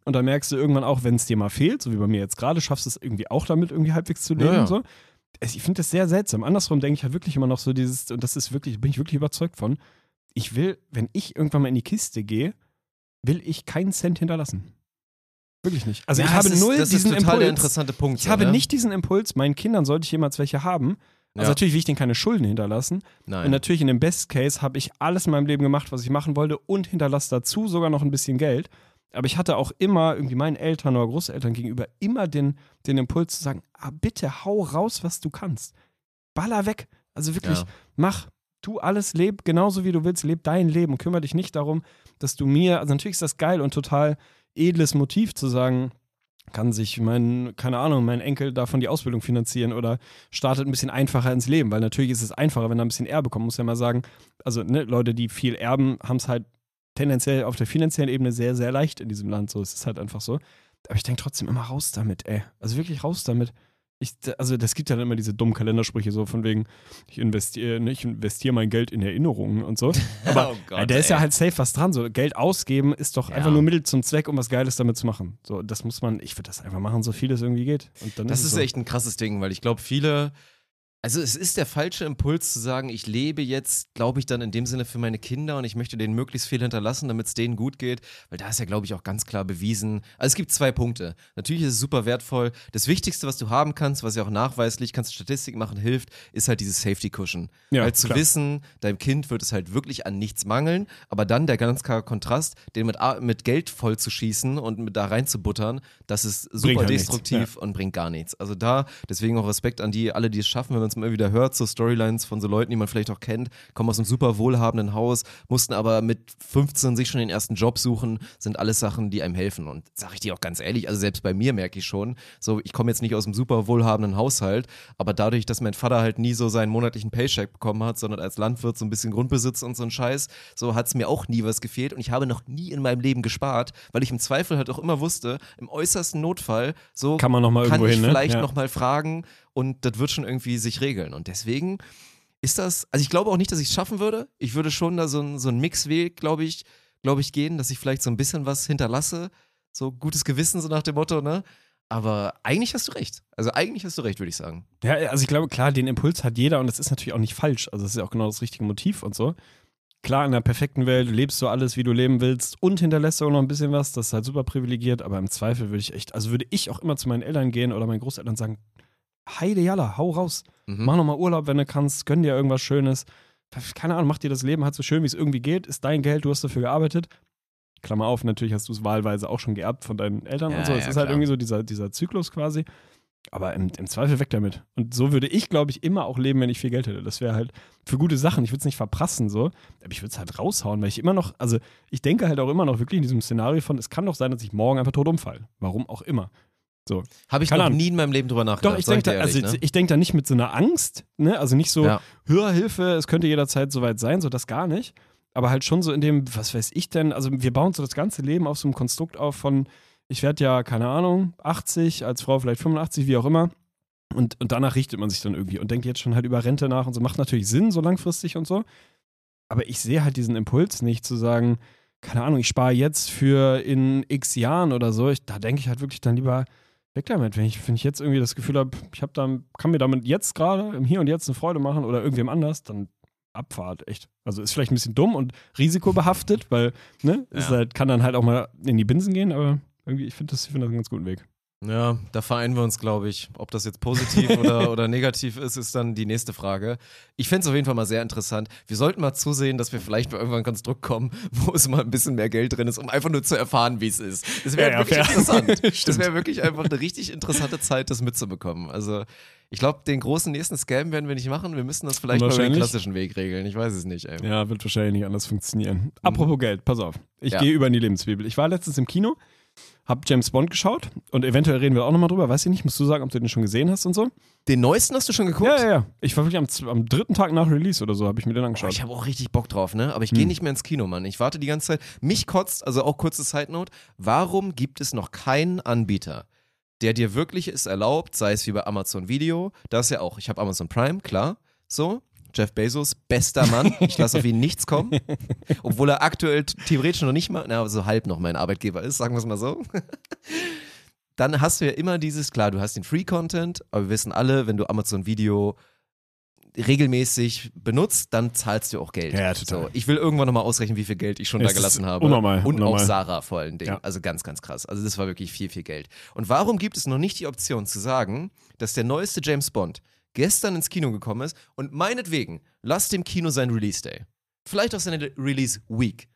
Und dann merkst du irgendwann auch, wenn es dir mal fehlt, so wie bei mir jetzt gerade, schaffst du es irgendwie auch damit irgendwie halbwegs zu leben. Ja, ja. und So. Ich finde das sehr seltsam. Andersrum denke ich halt wirklich immer noch so dieses, und das ist wirklich, bin ich wirklich überzeugt von, ich will, wenn ich irgendwann mal in die Kiste gehe, will ich keinen Cent hinterlassen. Wirklich nicht. Also Ja, ich habe ist, null das diesen Impuls. interessante Punkt. Ich habe ne? nicht diesen Impuls, meinen Kindern sollte ich jemals welche haben. Also Ja. natürlich will ich denen keine Schulden hinterlassen. Nein. Und natürlich in dem Best Case habe ich alles in meinem Leben gemacht, was ich machen wollte und hinterlasse dazu sogar noch ein bisschen Geld. Aber ich hatte auch immer irgendwie meinen Eltern oder Großeltern gegenüber immer den, den Impuls zu sagen, ah, bitte hau raus, was du kannst. Baller weg. Also wirklich, Ja. mach, tu alles, leb genauso wie du willst, leb dein Leben und kümmere dich nicht darum, dass du mir, also natürlich ist das geil und total edles Motiv zu sagen, kann sich mein, keine Ahnung, mein Enkel davon die Ausbildung finanzieren oder startet ein bisschen einfacher ins Leben, weil natürlich ist es einfacher, wenn er ein bisschen Erbe kommt, muss ja mal sagen. Also, ne, Leute, die viel erben, haben es halt tendenziell auf der finanziellen Ebene sehr, sehr leicht in diesem Land. So, es ist halt einfach so. Aber ich denke trotzdem immer raus damit, ey. Also wirklich raus damit. Ich, also das gibt ja dann immer diese dummen Kalendersprüche so von wegen, ich investiere ne, ich investiere mein Geld in Erinnerungen und so. Aber Oh Gott, ja, da ist ja halt safe was dran. So Geld ausgeben ist doch Ja. einfach nur Mittel zum Zweck, um was Geiles damit zu machen. So, das muss man, ich würde das einfach machen, so viel es irgendwie geht. Und dann Das ist, so. echt ein krasses Ding, weil ich glaube, viele. Also es ist der falsche Impuls zu sagen, ich lebe jetzt, glaube ich, dann in dem Sinne für meine Kinder und ich möchte denen möglichst viel hinterlassen, damit es denen gut geht, weil da ist ja, glaube ich, auch ganz klar bewiesen. Also es gibt zwei Punkte. Natürlich ist es super wertvoll. Das Wichtigste, was du haben kannst, was ja auch nachweislich, kannst Statistik machen, hilft, ist halt dieses Safety Cushion. Ja, weil zu klar. wissen, deinem Kind wird es halt wirklich an nichts mangeln, aber dann der ganz klare Kontrast, den mit, mit Geld voll zu schießen und mit da reinzubuttern, das ist super halt nichts, destruktiv und bringt gar nichts. Also da, deswegen auch Respekt an die, alle, die es schaffen, wenn man es mal wieder hört, so Storylines von so Leuten, die man vielleicht auch kennt, kommen aus einem super wohlhabenden Haus, mussten aber mit 15 sich schon den ersten Job suchen, sind alles Sachen, die einem helfen. Und sage ich dir auch ganz ehrlich, also selbst bei mir merke ich schon, so ich komme jetzt nicht aus einem super wohlhabenden Haushalt, aber dadurch, dass mein Vater halt nie so seinen monatlichen Paycheck bekommen hat, sondern als Landwirt so ein bisschen Grundbesitz und so ein Scheiß, so hat es mir auch nie was gefehlt und ich habe noch nie in meinem Leben gespart, weil ich im Zweifel halt auch immer wusste, im äußersten Notfall, so Kann man noch mal kann irgendwo ich hin, ne? vielleicht Ja. noch mal fragen und das wird schon irgendwie sich regeln. Und deswegen ist das, also ich glaube auch nicht, dass ich es schaffen würde. Ich würde schon da so, ein, so einen Mixweg, glaube ich, glaube ich, gehen, dass ich vielleicht so ein bisschen was hinterlasse. So gutes Gewissen, so nach dem Motto, ne? Aber eigentlich hast du recht. Also eigentlich hast du recht, würde ich sagen. Ja, also ich glaube, klar, den Impuls hat jeder und das ist natürlich auch nicht falsch. Also das ist ja auch genau das richtige Motiv und so. Klar, in der perfekten Welt lebst du alles, wie du leben willst und hinterlässt auch noch ein bisschen was. Das ist halt super privilegiert, aber im Zweifel würde ich echt, also würde ich auch immer zu meinen Eltern gehen oder meinen Großeltern sagen, Heide Jalla, hau raus. Mhm. Mach nochmal Urlaub, wenn du kannst, gönn dir irgendwas Schönes. Keine Ahnung, mach dir das Leben halt so schön, wie es irgendwie geht. Ist dein Geld, du hast dafür gearbeitet. Klammer auf, natürlich hast du es wahlweise auch schon geerbt von deinen Eltern Ja, und so. Es ja, ist halt klar. irgendwie so dieser, dieser Zyklus quasi. Aber im, im Zweifel weg damit. Und so würde ich, glaube ich, immer auch leben, wenn ich viel Geld hätte. Das wäre halt für gute Sachen. Ich würde es nicht verprassen, so. Aber ich würde es halt raushauen, weil ich immer noch, also ich denke halt auch immer noch wirklich in diesem Szenario von, es kann doch sein, dass ich morgen einfach tot umfalle. Warum auch immer. Habe ich Keine noch Ahnung. nie in meinem Leben drüber nachgedacht. Doch, ich denke da, also, ne? ich denk da nicht mit so einer Angst, ne? Also nicht so, Ja. Hörhilfe, es könnte jederzeit soweit sein, so das gar nicht. Aber halt schon so in dem, was weiß ich denn, also wir bauen so das ganze Leben auf so einem Konstrukt auf von, ich werde ja, keine Ahnung, 80, als Frau vielleicht 85, wie auch immer. Und, und danach richtet man sich dann irgendwie und denkt jetzt schon halt über Rente nach und so. Macht natürlich Sinn, so langfristig und so. aber ich sehe halt diesen Impuls nicht zu sagen, keine Ahnung, ich spare jetzt für in x Jahren oder so. Ich, da denke ich halt wirklich dann lieber weg damit. Wenn ich, wenn ich jetzt irgendwie das Gefühl habe, ich habe dann, kann mir damit jetzt gerade im Hier und Jetzt eine Freude machen oder irgendwem anders, dann Abfahrt, echt. Also ist vielleicht ein bisschen dumm und risikobehaftet, weil, ne, Ja. halt, kann dann halt auch mal in die Binsen gehen, aber irgendwie, ich finde das, ich find das einen ganz guten Weg. Ja, da vereinen wir uns, glaube ich. Ob das jetzt positiv oder, oder negativ ist, ist dann die nächste Frage. Ich fände es auf jeden Fall mal sehr interessant. Wir sollten mal zusehen, dass wir vielleicht mal irgendwann ein Konstrukt kommen, wo es mal ein bisschen mehr Geld drin ist, um einfach nur zu erfahren, wie es ist. Das wäre Ja, ja, wirklich fair. interessant. das wäre wirklich einfach eine richtig interessante Zeit, das mitzubekommen. Also, ich glaube, den großen nächsten Scam werden wir nicht machen. Wir müssen das vielleicht mal über den klassischen Weg regeln. Ich weiß es nicht, ey. Ja, wird wahrscheinlich nicht anders funktionieren. Apropos Geld, pass auf. Ich Ja. gehe über in die Lebenszwiebel. Ich war letztens im Kino, hab James Bond geschaut und eventuell reden wir auch nochmal drüber. Weiß ich nicht, musst du sagen, ob du den schon gesehen hast und so? Den neuesten hast du schon geguckt? Ja, ja, ja. Ich war wirklich am, am dritten Tag nach Release oder so, habe ich mir den angeschaut. ich habe auch richtig Bock drauf, ne? Aber ich Hm. gehe nicht mehr ins Kino, Mann. Ich warte die ganze Zeit. Mich kotzt, also auch kurze Side Note, warum gibt es noch keinen Anbieter, der dir wirklich es erlaubt, sei es wie bei Amazon Video, das ja auch, ich habe Amazon Prime, klar, so. Jeff Bezos, bester Mann. Ich lasse auf ihn nichts kommen. Obwohl er aktuell theoretisch noch nicht mal, na, so halb noch mein Arbeitgeber ist, sagen wir es mal so. Dann hast du ja immer dieses, klar, du hast den Free-Content, aber wir wissen alle, wenn du Amazon Video regelmäßig benutzt, dann zahlst du auch Geld. Ja, total. So, ich will irgendwann nochmal ausrechnen, wie viel Geld ich schon Es da gelassen habe. unnormal, Und auch unnormal. Sarah vor allen Dingen. Ja. Also ganz, ganz krass. Also das war wirklich viel, viel Geld. Und warum gibt es noch nicht die Option zu sagen, dass der neueste James Bond gestern ins Kino gekommen ist und meinetwegen, lass dem Kino sein Release Day. Vielleicht auch seine Release Week.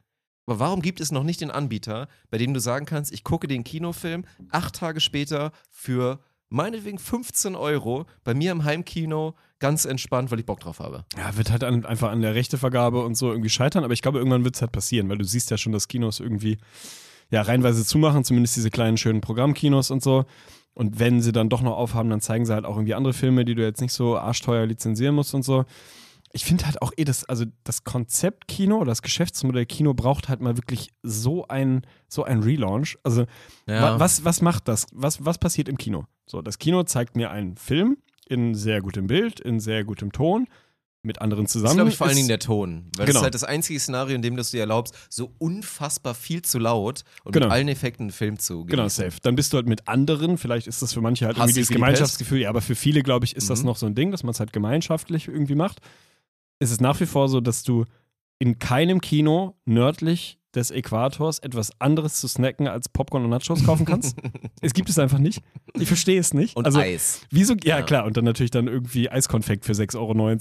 Aber warum gibt es noch nicht den Anbieter, bei dem du sagen kannst, ich gucke den Kinofilm acht Tage später für meinetwegen 15 Euro bei mir im Heimkino ganz entspannt, weil ich Bock drauf habe? Ja, wird halt an, einfach an der Rechtevergabe und so irgendwie scheitern, aber ich glaube, irgendwann wird es halt passieren, weil du siehst ja schon, dass Kinos irgendwie ja reihenweise zumachen, zumindest diese kleinen schönen Programmkinos und so. Und wenn sie dann doch noch aufhaben, dann zeigen sie halt auch irgendwie andere Filme, die du jetzt nicht so arschteuer lizenzieren musst und so. Ich finde halt auch eh das, also das Konzept Kino das Geschäftsmodell Kino braucht halt mal wirklich so ein, so ein Relaunch. Also wa- was, was macht das? Was, was passiert im Kino? So, das Kino zeigt mir einen Film in sehr gutem Bild, in sehr gutem Ton, mit anderen Das zusammen. ist, glaube ich, vor allen Dingen der Ton. Weil das Genau. ist halt das einzige Szenario, in dem du es dir erlaubst, so unfassbar viel zu laut und Genau. mit allen Effekten einen Film zu Genau, genießen. safe. Dann bist du halt mit anderen, vielleicht ist das für manche halt Hast irgendwie du dieses Gemeinschaftsgefühl, ja, aber für viele, glaube ich, ist das Mhm. noch so ein Ding, dass man es halt gemeinschaftlich irgendwie macht. Es ist nach wie vor so, dass du in keinem Kino nördlich des Äquators etwas anderes zu snacken als Popcorn und Nachos kaufen kannst. es gibt es einfach nicht. Ich verstehe es nicht. Und also, Eis. Wieso? Ja, Ja. klar. Und dann natürlich dann irgendwie Eiskonfekt für 6,90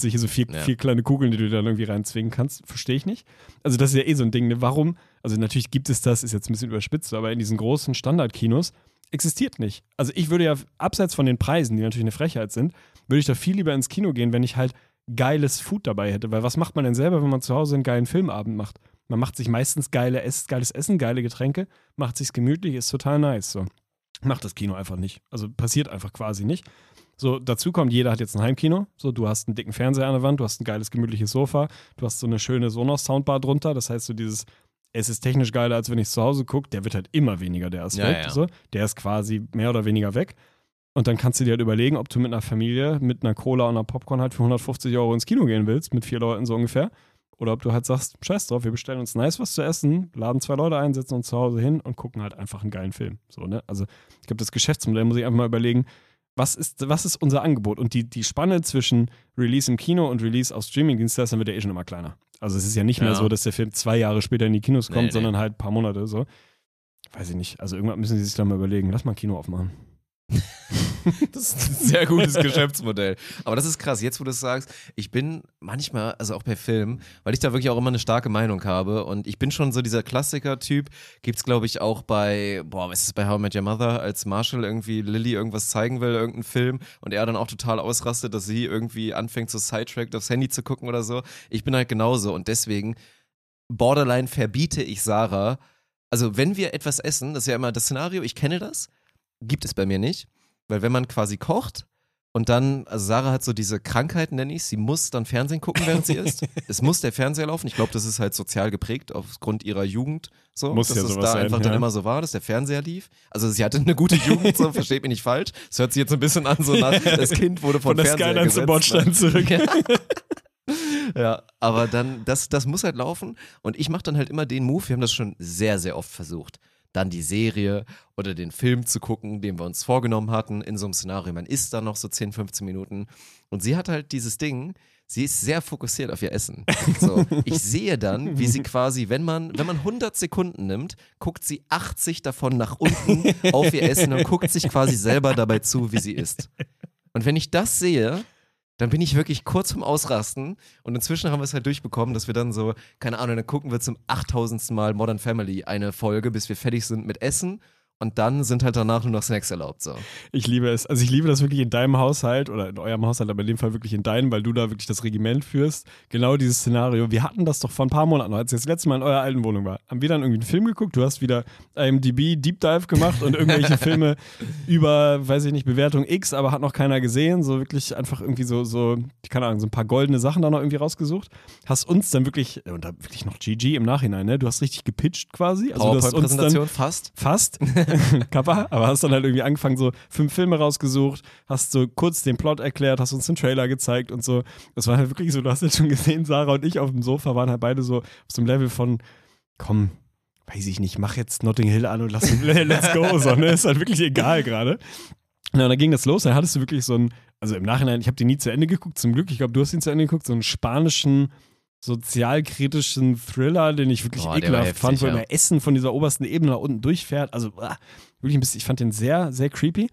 Euro, so vier, Ja. vier kleine Kugeln, die du dann irgendwie reinzwingen kannst. Verstehe ich nicht. Also, das ist ja eh so ein Ding. Ne? Warum? Also, natürlich gibt es das, ist jetzt ein bisschen überspitzt, aber in diesen großen Standardkinos existiert nicht. Also, ich würde ja, abseits von den Preisen, die natürlich eine Frechheit sind, würde ich da viel lieber ins Kino gehen, wenn ich halt geiles Food dabei hätte. Weil was macht man denn selber, wenn man zu Hause einen geilen Filmabend macht? Man macht sich meistens geile Ess geiles Essen, geile Getränke, macht sich's gemütlich, ist total nice. So. Macht das Kino einfach nicht. Also passiert einfach quasi nicht. So, dazu kommt, jeder hat jetzt ein Heimkino. So, du hast einen dicken Fernseher an der Wand, du hast ein geiles, gemütliches Sofa, du hast so eine schöne Sonos-Soundbar drunter. Das heißt, so dieses, es ist technisch geiler, als wenn ich es zu Hause gucke, der wird halt immer weniger, der Aspekt. Ja, ja. So. Der ist quasi mehr oder weniger weg. Und dann kannst du dir halt überlegen, ob du mit einer Familie, mit einer Cola und einer Popcorn halt für 150 Euro ins Kino gehen willst, mit vier Leuten so ungefähr. Oder ob du halt sagst, scheiß drauf, wir bestellen uns nice was zu essen, laden zwei Leute ein, setzen uns zu Hause hin und gucken halt einfach einen geilen Film. So, ne? Also, ich glaube, das Geschäftsmodell muss ich einfach mal überlegen, was ist, was ist unser Angebot? Und die, die Spanne zwischen Release im Kino und Release auf Streaming-Dienstleistern wird ja eh schon immer kleiner. Also es ist ja nicht mehr Ja. so, dass der Film zwei Jahre später in die Kinos kommt, Nee, nee. sondern halt ein paar Monate so. Weiß ich nicht. Also irgendwann müssen sie sich da mal überlegen, lass mal ein Kino aufmachen. Das ist ein sehr gutes Geschäftsmodell. Aber das ist krass, jetzt wo du es sagst, ich bin manchmal, also auch bei Filmen, weil ich da wirklich auch immer eine starke Meinung habe. Und ich bin schon so dieser Klassiker-Typ, gibt's glaube ich auch bei, boah, was ist es bei How I Met Your Mother, als Marshall irgendwie Lilly irgendwas zeigen will, irgendeinen Film und er dann auch total ausrastet, dass sie irgendwie anfängt so sidetracked aufs Handy zu gucken oder so. Ich bin halt genauso. Und deswegen borderline verbiete ich Sarah, also wenn wir etwas essen, das ist ja immer das Szenario, ich kenne das, gibt es bei mir nicht. Weil wenn man quasi kocht und dann, also Sarah hat so diese Krankheit, nenne ich sie muss dann Fernsehen gucken, während sie isst. es muss der Fernseher laufen. Ich glaube, das ist halt sozial geprägt aufgrund ihrer Jugend. So, Muss dass ja es da sein, einfach ja. dann immer so war, dass der Fernseher lief. Also sie hatte eine gute Jugend, so versteht mich nicht falsch. Es hört sich jetzt ein bisschen an, so nach, das Kind wurde von, Von der Fernseher Skyline zum gesetzt, Bordstein ne? zurück. Ja. Ja, aber dann, das, das muss halt laufen. Und ich mache dann halt immer den Move, wir haben das schon sehr, sehr oft versucht. Dann die Serie oder den Film zu gucken, den wir uns vorgenommen hatten in so einem Szenario. Man isst da noch so 10, 15 Minuten. Und sie hat halt dieses Ding, sie ist sehr fokussiert auf ihr Essen. So, ich sehe dann, wie sie quasi, wenn man, wenn man 100 Sekunden nimmt, guckt sie 80 davon nach unten auf ihr Essen und guckt sich quasi selber dabei zu, wie sie isst. Und wenn ich das sehe, dann bin ich wirklich kurz vorm Ausrasten und inzwischen haben wir es halt durchbekommen, dass wir dann so, keine Ahnung, dann gucken wir zum 8000. Mal Modern Family eine Folge, bis wir fertig sind mit Essen und dann sind halt danach nur noch Snacks erlaubt. So. Ich liebe es. Also ich liebe das wirklich in deinem Haushalt oder in eurem Haushalt, aber in dem Fall wirklich in deinem, weil du da wirklich das Regiment führst. Genau dieses Szenario. Wir hatten das doch vor ein paar Monaten, als ich das letzte Mal in eurer alten Wohnung war. Haben wir dann irgendwie einen Film geguckt? Du hast wieder IMDb Deep Dive gemacht und irgendwelche Filme über, weiß ich nicht, Bewertung X, aber hat noch keiner gesehen. So wirklich einfach irgendwie so, so, keine Ahnung, so ein paar goldene Sachen da noch irgendwie rausgesucht. Hast uns dann wirklich, und da wirklich noch GG im Nachhinein, ne? Du hast richtig gepitcht quasi. Also PowerPoint-Präsentation fast. Fast. Kappa, aber hast dann halt irgendwie angefangen, so fünf Filme rausgesucht, hast so kurz den Plot erklärt, hast uns den Trailer gezeigt und so. Das war halt wirklich so, du hast jetzt schon gesehen, Sarah und ich auf dem Sofa waren halt beide so auf so einem Level von, komm, weiß ich nicht, mach jetzt Notting Hill an und lass, let's go, so, ne? Ist halt wirklich egal gerade. Na, dann ging das los, dann hattest du wirklich so einen, also im Nachhinein, ich habe den nie zu Ende geguckt, zum Glück, ich glaube, du hast ihn zu Ende geguckt, so einen spanischen sozialkritischen Thriller, den ich wirklich Boah, ekelhaft heftig, fand, wo ja. immer Essen von dieser obersten Ebene nach unten durchfährt. Also ah, wirklich ein bisschen, ich fand den sehr, sehr creepy.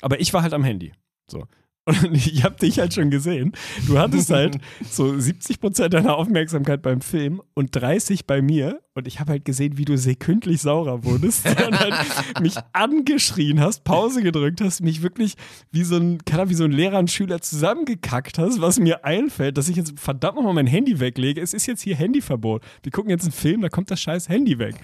Aber ich war halt am Handy. So. Und ich habe dich halt schon gesehen. Du hattest halt so 70% deiner Aufmerksamkeit beim Film und 30 bei mir. Und ich habe halt gesehen, wie du sekündlich saurer wurdest. Und halt mich angeschrien hast, Pause gedrückt hast, mich wirklich wie so ein, keine Ahnung, wie so ein Lehrer und Schüler zusammengekackt hast, was mir einfällt, dass ich jetzt verdammt nochmal mein Handy weglege. Es ist jetzt hier Handyverbot. Wir gucken jetzt einen Film, da kommt das scheiß Handy weg.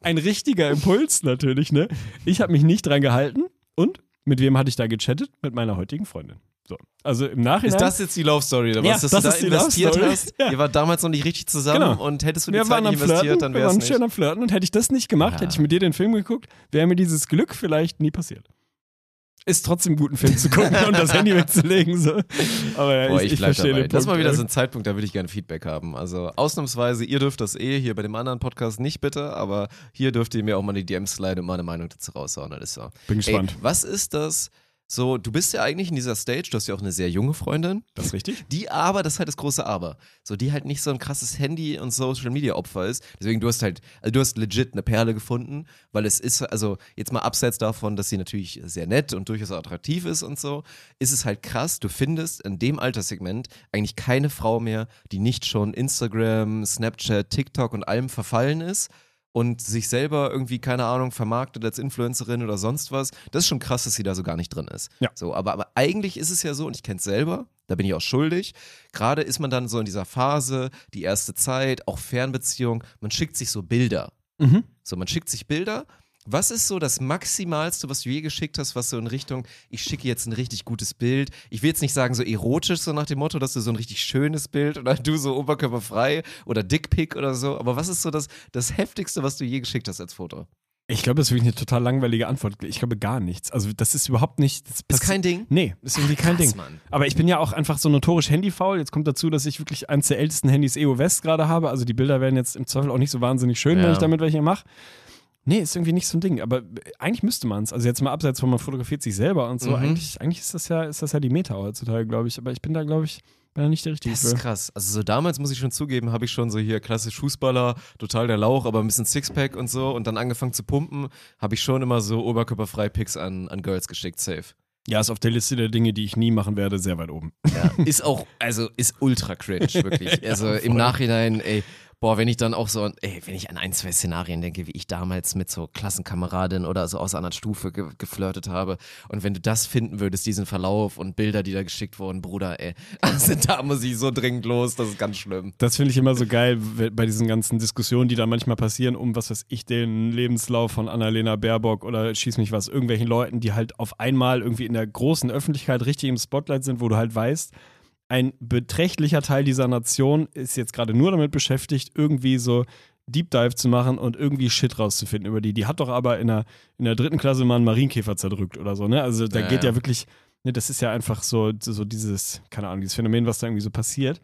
Ein richtiger Impuls natürlich, ne? Ich habe mich nicht dran gehalten und mit wem hatte ich da gechattet? Mit meiner heutigen Freundin. So. Also im Nachhinein. Ist das jetzt die Love Story oder was? Ja, dass das du da investiert hast? Ja. Ihr wart damals noch nicht richtig zusammen Genau. und hättest du die wir Zeit waren am nicht investiert, Flirten, dann wir wäre es waren nicht. schön am Flirten und hätte ich das nicht gemacht, Ja. hätte ich mit dir den Film geguckt, wäre mir dieses Glück vielleicht nie passiert. Ist trotzdem gut, einen Film zu gucken und das Handy wegzulegen. So. Aber ja, Boah, ich, ich, ich verstehe dabei. den Das ist Punkt. mal wieder so ein Zeitpunkt, da würde ich gerne Feedback haben. Also ausnahmsweise, ihr dürft das eh, hier bei dem anderen Podcast nicht bitte, aber hier dürft ihr mir auch mal die DMs sliden und meine Meinung dazu raushauen. Das ist so. Bin gespannt. Ey, was ist das? So, du bist ja eigentlich in dieser Stage, du hast ja auch eine sehr junge Freundin. Das ist richtig? Die aber, das ist halt das große Aber. So, die halt nicht so ein krasses Handy- und Social-Media-Opfer ist. Deswegen, du hast halt, also du hast legit eine Perle gefunden, weil es ist, also jetzt mal abseits davon, dass sie natürlich sehr nett und durchaus attraktiv ist und so, ist es halt krass, du findest in dem Alterssegment eigentlich keine Frau mehr, die nicht schon Instagram, Snapchat, TikTok und allem verfallen ist und sich selber irgendwie, keine Ahnung, vermarktet als Influencerin oder sonst was. Das ist schon krass, dass sie da so gar nicht drin ist. Ja. So, aber, aber eigentlich ist es ja so, und ich kenne es selber, da bin ich auch schuldig. Gerade ist man dann so in dieser Phase, die erste Zeit, auch Fernbeziehung, man schickt sich so Bilder. Mhm. So, man schickt sich Bilder. Was ist so das Maximalste, was du je geschickt hast, was so in Richtung, ich schicke jetzt ein richtig gutes Bild. Ich will jetzt nicht sagen so erotisch, so nach dem Motto, dass du so ein richtig schönes Bild oder du so oberkörperfrei oder Dickpick oder so. Aber was ist so das, das Heftigste, was du je geschickt hast als Foto? Ich glaube, das ist wirklich eine total langweilige Antwort. Ich glaube gar nichts. Also das ist überhaupt nicht. Das Ist kein Ding? Nee, ist irgendwie kein Krass, Ding. Mann. Aber ich bin ja auch einfach so notorisch handyfaul. Jetzt kommt dazu, dass ich wirklich eins der ältesten Handys EO West gerade habe. Also die Bilder werden jetzt im Zweifel auch nicht so wahnsinnig schön, wenn Ja. ich damit welche mache. Nee, ist irgendwie nicht so ein Ding. Aber eigentlich müsste man es. Also jetzt mal abseits von man fotografiert sich selber und so. Mhm. Eigentlich, eigentlich ist das ja, ist das ja die Meta heutzutage, glaube ich. Aber ich bin da, glaube ich, bin da nicht der Richtige Das ist krass. Also so damals muss ich schon zugeben, habe ich schon so hier klassisch Fußballer, total der Lauch, aber ein bisschen Sixpack und so und dann angefangen zu pumpen, habe ich schon immer so oberkörperfrei Pics an, an Girls geschickt, safe. Ja, ist auf der Liste der Dinge, die ich nie machen werde, sehr weit oben. Ja, ist auch, also ist ultra cringe, wirklich. Also im voll. Nachhinein, ey, boah, wenn ich dann auch so, ey, wenn ich an ein, zwei Szenarien denke, wie ich damals mit so Klassenkameradin oder so aus einer Stufe ge geflirtet habe und wenn du das finden würdest, diesen Verlauf und Bilder, die da geschickt wurden, Bruder, ey, also da muss ich so dringend los, das ist ganz schlimm. Das finde ich immer so geil bei diesen ganzen Diskussionen, die da manchmal passieren, um was weiß ich, den Lebenslauf von Annalena Baerbock oder schieß mich was, irgendwelchen Leuten, die halt auf einmal irgendwie in der großen Öffentlichkeit richtig im Spotlight sind, wo du halt weißt, ein beträchtlicher Teil dieser Nation ist jetzt gerade nur damit beschäftigt, irgendwie so Deep Dive zu machen und irgendwie Shit rauszufinden über die. Die hat doch aber in der, in der dritten Klasse mal einen Marienkäfer zerdrückt oder so, ne? Also da Ja, geht ja ja. wirklich, ne, das ist ja einfach so, so dieses, keine Ahnung, dieses Phänomen, was da irgendwie so passiert.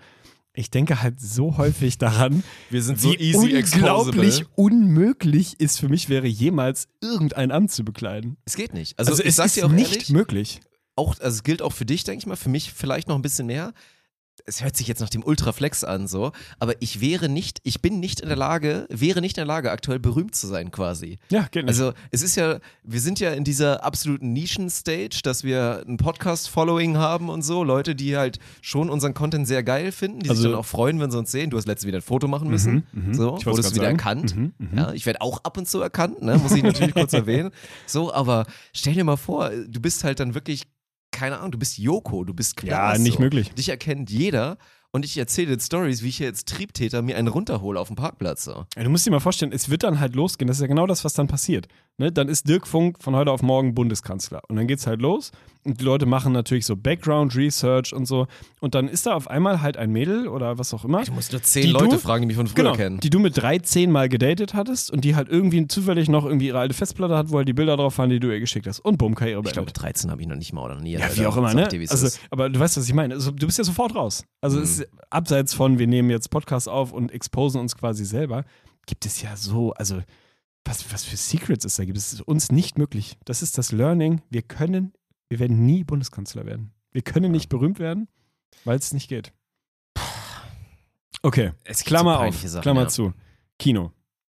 Ich denke halt so häufig daran, Wir sind so wie easy unglaublich exposable. unmöglich es für mich wäre, jemals irgendein Amt zu bekleiden. Es geht nicht. Also, Also, es ist dir auch nicht ehrlich, möglich. Auch, also es gilt auch für dich, denke ich mal, für mich vielleicht noch ein bisschen mehr. Es hört sich jetzt nach dem Ultraflex an, so, aber ich wäre nicht, ich bin nicht in der Lage, wäre nicht in der Lage, aktuell berühmt zu sein, quasi. Ja, nicht. Also, es ist ja, wir sind ja in dieser absoluten Nischen-Stage, dass wir ein Podcast-Following haben und so, Leute, die halt schon unseren Content sehr geil finden, die Also- sich dann auch freuen, wenn sie uns sehen. Du hast letztens wieder ein Foto machen müssen, mhm. so, Ich wurdest wieder sagen. erkannt. Mhm, mhm. Ja, ich werde auch ab und zu erkannt, ne? muss ich natürlich kurz erwähnen. So, aber stell dir mal vor, du bist halt dann wirklich, keine Ahnung, du bist Joko, du bist klar. Ja, nicht so. möglich. Dich erkennt jeder und ich erzähle jetzt Stories, wie ich hier jetzt Triebtäter mir einen runterhole auf dem Parkplatz. So. Ja, Du musst dir mal vorstellen, es wird dann halt losgehen. Das ist ja genau das, was dann passiert. Ne? Dann ist Dirk Funk von heute auf morgen Bundeskanzler. Und dann geht's halt los. Und die Leute machen natürlich so Background Research und so. Und dann ist da auf einmal halt ein Mädel oder was auch immer. Du musst nur zehn Leute du- fragen, die mich von früher Genau, kennen. die du mit 13 Mal gedatet hattest und die halt irgendwie zufällig noch irgendwie ihre alte Festplatte hat, wo halt die Bilder drauf waren, die du ihr geschickt hast. Und bumm, Karriere Ich glaube, beendet. mit 13 habe ich noch nicht mal oder nie. Ja, wie auch immer, ne? ich es Also, aber du weißt, was ich meine. Also, du bist ja sofort raus. Also, Mhm. es ist abseits von, wir nehmen jetzt Podcasts auf und exposen uns quasi selber, gibt es ja so, also, was, was für Secrets es da gibt. Es ist uns nicht möglich. Das ist das Learning. Wir können, wir werden nie Bundeskanzler werden. Wir können nicht berühmt werden, weil es nicht geht. Okay, Es Klammer so auf, Sachen, Klammer ja. zu. Kino.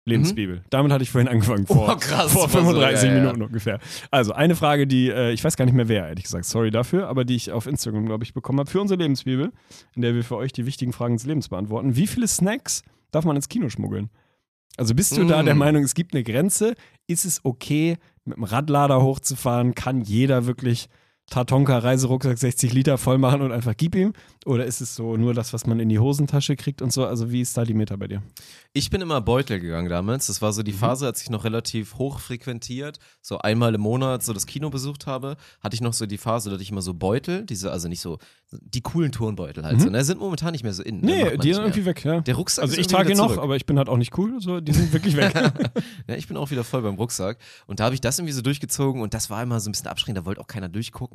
Lebensbibel. Damit hatte ich vorhin angefangen, vor, Oh, krass, vor war so, 35 ja, ja. Minuten ungefähr. Also eine Frage, die, äh, ich weiß gar nicht mehr wer, ehrlich gesagt, sorry dafür, aber die ich auf Instagram, glaube ich, bekommen habe für unsere Lebensbibel, in der wir für euch die wichtigen Fragen des Lebens beantworten. Wie viele Snacks darf man ins Kino schmuggeln? Also bist du da Mm. der Meinung, es gibt eine Grenze? Ist es okay, mit dem Radlader hochzufahren? Kann jeder wirklich Tatonka Reiserucksack 60 Liter voll machen und einfach gib ihm? Oder ist es so nur das, was man in die Hosentasche kriegt und so? Also wie ist da die Meta bei dir? Ich bin immer Beutel gegangen damals. Das war so die Mhm. Phase, als ich noch relativ hoch frequentiert, so einmal im Monat so das Kino besucht habe, hatte ich noch so die Phase, dass ich immer so Beutel, diese, also nicht so, die coolen Turnbeutel halt so, ne, sind momentan nicht mehr so in. ne, macht Mhm. Nee, die sind irgendwie weg, ja. Der Rucksack Also ich trage noch, zurück. aber ich bin halt auch nicht cool. So, die sind wirklich weg. Ja, ich bin auch wieder voll beim Rucksack. Und da habe ich das irgendwie so durchgezogen und das war immer so ein bisschen abschreckend, da wollte auch keiner durchgucken.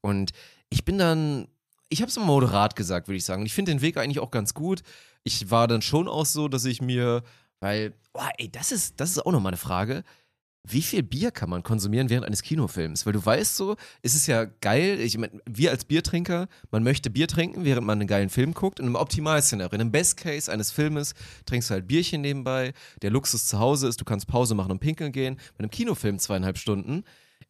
Und ich bin dann, ich habe es moderat gesagt, würde ich sagen. Ich finde den Weg eigentlich auch ganz gut. Ich war dann schon auch so, dass ich mir, weil, boah, ey, das ist, das ist auch nochmal eine Frage. Wie viel Bier kann man konsumieren während eines Kinofilms? Weil du weißt so, es ist ja geil, ich meine, wir als Biertrinker, man möchte Bier trinken, während man einen geilen Film guckt. Und im Optimalszenario, in einem Best Case eines Filmes, trinkst du halt Bierchen nebenbei. Der Luxus zu Hause ist, du kannst Pause machen und pinkeln gehen. Bei einem Kinofilm zweieinhalb Stunden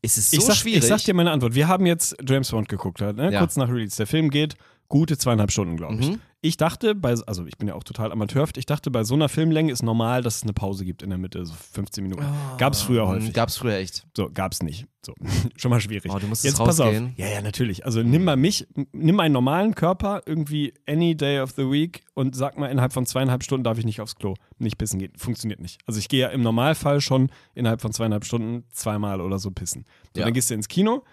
ist es so ich, sag, schwierig. ich sag dir meine Antwort. Wir haben jetzt James Bond geguckt, halt, ne? Ja. kurz nach Release. Der Film geht gute zweieinhalb Stunden, glaube ich. Mhm. Ich dachte, bei, also ich bin ja auch total amateurhaft, ich dachte, bei so einer Filmlänge ist normal, dass es eine Pause gibt in der Mitte, so 15 Minuten. Gab's früher häufig. Gab's früher echt. So, gab's nicht. So, schon mal schwierig. Oh, du musstest Jetzt pass auf. rausgehen. Ja, ja, natürlich. Also nimm mal mich, nimm einen normalen Körper, irgendwie any day of the week und sag mal, innerhalb von zweieinhalb Stunden darf ich nicht aufs Klo, nicht pissen gehen. Funktioniert nicht. Also ich gehe ja im Normalfall schon innerhalb von zweieinhalb Stunden zweimal oder so pissen. So, Ja. Dann gehst du ins Kino,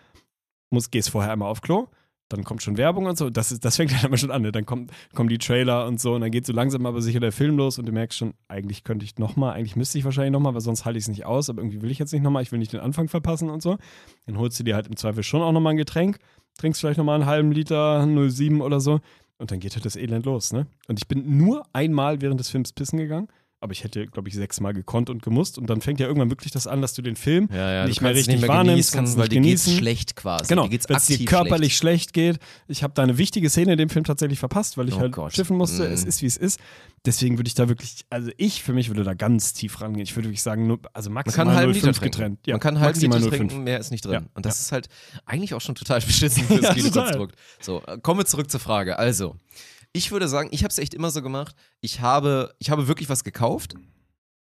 musst, gehst vorher einmal auf Klo, dann kommt schon Werbung und so. Das, ist, das fängt dann immer schon an. Ne? Dann kommt, kommen die Trailer und so und dann geht so langsam aber sicher der Film los und du merkst schon, eigentlich könnte ich nochmal, eigentlich müsste ich wahrscheinlich nochmal, weil sonst halte ich es nicht aus, aber irgendwie will ich jetzt nicht nochmal, ich will nicht den Anfang verpassen und so. Dann holst du dir halt im Zweifel schon auch nochmal ein Getränk, trinkst vielleicht nochmal einen halben Liter 07 oder so und dann geht halt das Elend los, ne? Und ich bin nur einmal während des Films pissen gegangen. Aber ich hätte, glaube ich, sechsmal gekonnt und gemusst. Und dann fängt ja irgendwann wirklich das an, dass du den Film Ja, ja, nicht du mehr richtig nicht mehr wahrnimmst, kannst weil dir geht's genießen. schlecht quasi. Genau, wenn es dir körperlich schlecht. schlecht. geht. Ich habe da eine wichtige Szene in dem Film tatsächlich verpasst, weil ich Oh halt Gott. schiffen musste. Mm. Es ist, wie es ist. Deswegen würde ich da wirklich, also ich für mich würde da ganz tief rangehen. Ich würde wirklich sagen, nur, also Man maximal kann halben 0,5 Liter trinken. getrennt. Ja, Man kann maximal Liter 0,5. trinken, mehr ist nicht drin. Ja, Und das ist halt eigentlich auch schon total beschissen fürs Ja, Kinokonstrukt. So, äh, kommen wir zurück zur Frage. Also, ich würde sagen, ich habe es echt immer so gemacht. Ich habe, ich habe wirklich was gekauft.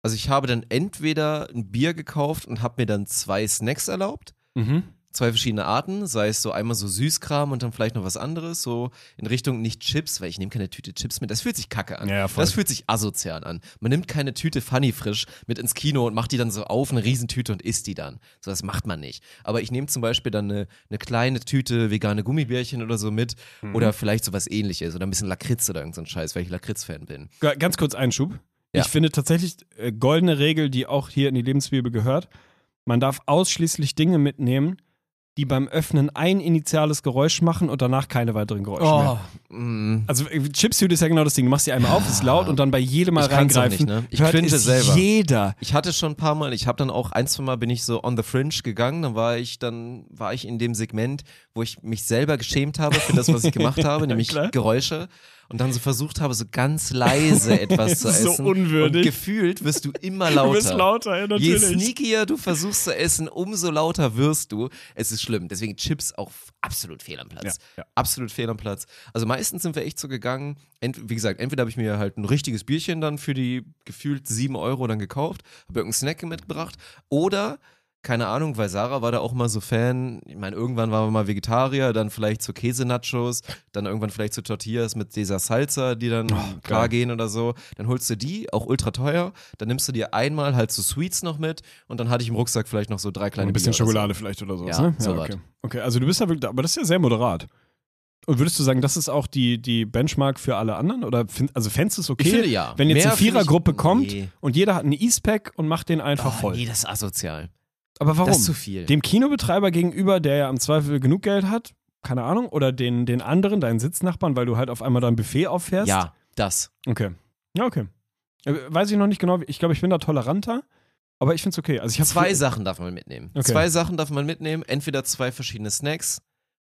Also ich habe dann entweder ein Bier gekauft und habe mir dann zwei Snacks erlaubt. Mhm. Zwei verschiedene Arten, sei es so einmal so Süßkram und dann vielleicht noch was anderes, so in Richtung nicht Chips, weil ich nehme keine Tüte Chips mit. Das fühlt sich kacke an. Ja, das fühlt sich asozial an. Man nimmt keine Tüte Funny frisch mit ins Kino und macht die dann so auf, eine Riesentüte und isst die dann. So, das macht man nicht. Aber ich nehme zum Beispiel dann eine, eine kleine Tüte vegane Gummibärchen oder so mit Mhm. oder vielleicht so was ähnliches oder ein bisschen Lakritz oder irgend so Scheiß, weil ich Lakritz-Fan bin. Ga- Ganz kurz Einschub. Ja. Ich finde tatsächlich äh, goldene Regel, die auch hier in die Lebensbibel gehört. Man darf ausschließlich Dinge mitnehmen, die beim Öffnen ein initiales Geräusch machen und danach keine weiteren Geräusche mehr. mm. Also äh, Chipsuit ist ja genau das Ding. Du machst die einmal auf, ist laut und dann bei jedem Mal Ich reingreifen. nicht, ne? Ich cringe es selber. Jeder. Ich hatte schon ein paar Mal, ich habe dann auch ein, zwei Mal bin ich so on the fringe gegangen, dann war ich dann war ich in dem Segment, wo ich mich selber geschämt habe für das, was ich gemacht habe, nämlich. Geräusche und dann so versucht habe, so ganz leise etwas zu So essen. unwürdig. Und gefühlt wirst du immer Du lauter. bist lauter, ja, Je natürlich. sneakier du versuchst zu essen, umso lauter wirst du. Es ist schlimm. Deswegen Chips auch absolut fehl am Platz. Ja, ja. Absolut fehl am Platz. Also meistens sind wir echt so gegangen, wie gesagt, entweder habe ich mir halt ein richtiges Bierchen dann für die gefühlt sieben Euro dann gekauft, habe irgendeinen Snack mitgebracht oder keine Ahnung, weil Sarah war da auch mal so Fan. Ich meine, irgendwann waren wir mal Vegetarier, dann vielleicht zu Käsenachos, dann irgendwann vielleicht zu Tortillas mit dieser Salsa, die dann klar geil. gehen oder so. Dann holst du die, auch ultra teuer. Dann nimmst du dir einmal halt so Sweets noch mit und dann hatte ich im Rucksack vielleicht noch so drei kleine Ein bisschen Bier Schokolade vielleicht oder sowas, Ja, ne? sowas. okay. okay, also du bist ja wirklich, aber das ist ja sehr moderat. Und würdest du sagen, das ist auch die, die Benchmark für alle anderen? Oder find, also fändest du es okay, Ich finde, ja. wenn jetzt Mehr eine Vierergruppe ich- kommt Nee. und jeder hat eine E-Spec und macht den einfach Oh, voll? nee, das ist asozial. Aber warum? Das ist zu viel. Dem Kinobetreiber gegenüber, der ja im Zweifel genug Geld hat, keine Ahnung, oder den, den anderen, deinen Sitznachbarn, weil du halt auf einmal dein Buffet auffährst? ja, das. Okay. Ja, okay. Äh, Weiß ich noch nicht genau. Ich glaube, ich bin da toleranter, aber ich finde es okay. Also ich habe Zwei Sachen darf man mitnehmen. Okay. Zwei Sachen darf man mitnehmen. Entweder zwei verschiedene Snacks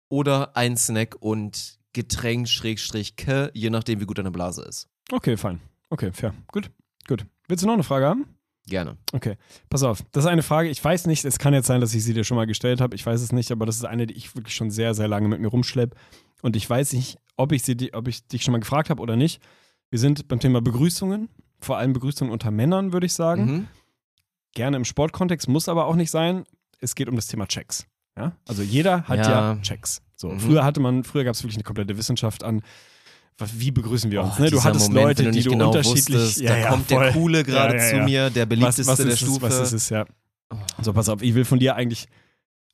oder ein Snack und Getränk, Schrägstrich, K, je nachdem, wie gut deine Blase ist. Okay, fein. Okay, fair. Gut, gut. Willst du noch eine Frage haben? Gerne. Okay, pass auf. Das ist eine Frage, ich weiß nicht, es kann jetzt sein, dass ich sie dir schon mal gestellt habe, ich weiß es nicht, aber das ist eine, die ich wirklich schon sehr, sehr lange mit mir rumschleppe. Und ich weiß nicht, ob ich, sie, ob ich dich schon mal gefragt habe oder nicht. Wir sind beim Thema Begrüßungen, vor allem Begrüßungen unter Männern, würde ich sagen. Mhm. Gerne im Sportkontext, muss aber auch nicht sein. Es geht um das Thema Checks. Ja? Also jeder hat ja, Ja. Checks. So, Mhm. Früher hatte man, früher gab es wirklich eine komplette Wissenschaft an, wie begrüßen wir uns. Oh, ne? Du hattest Moment, Leute, du die du genau unterschiedlich. wusstest, da kommt voll. der Coole gerade Ja, ja, zu ja. mir, der was, beliebteste was der ist Stufe. Es, was ist es, ja. Oh. So, pass auf, ich will von dir eigentlich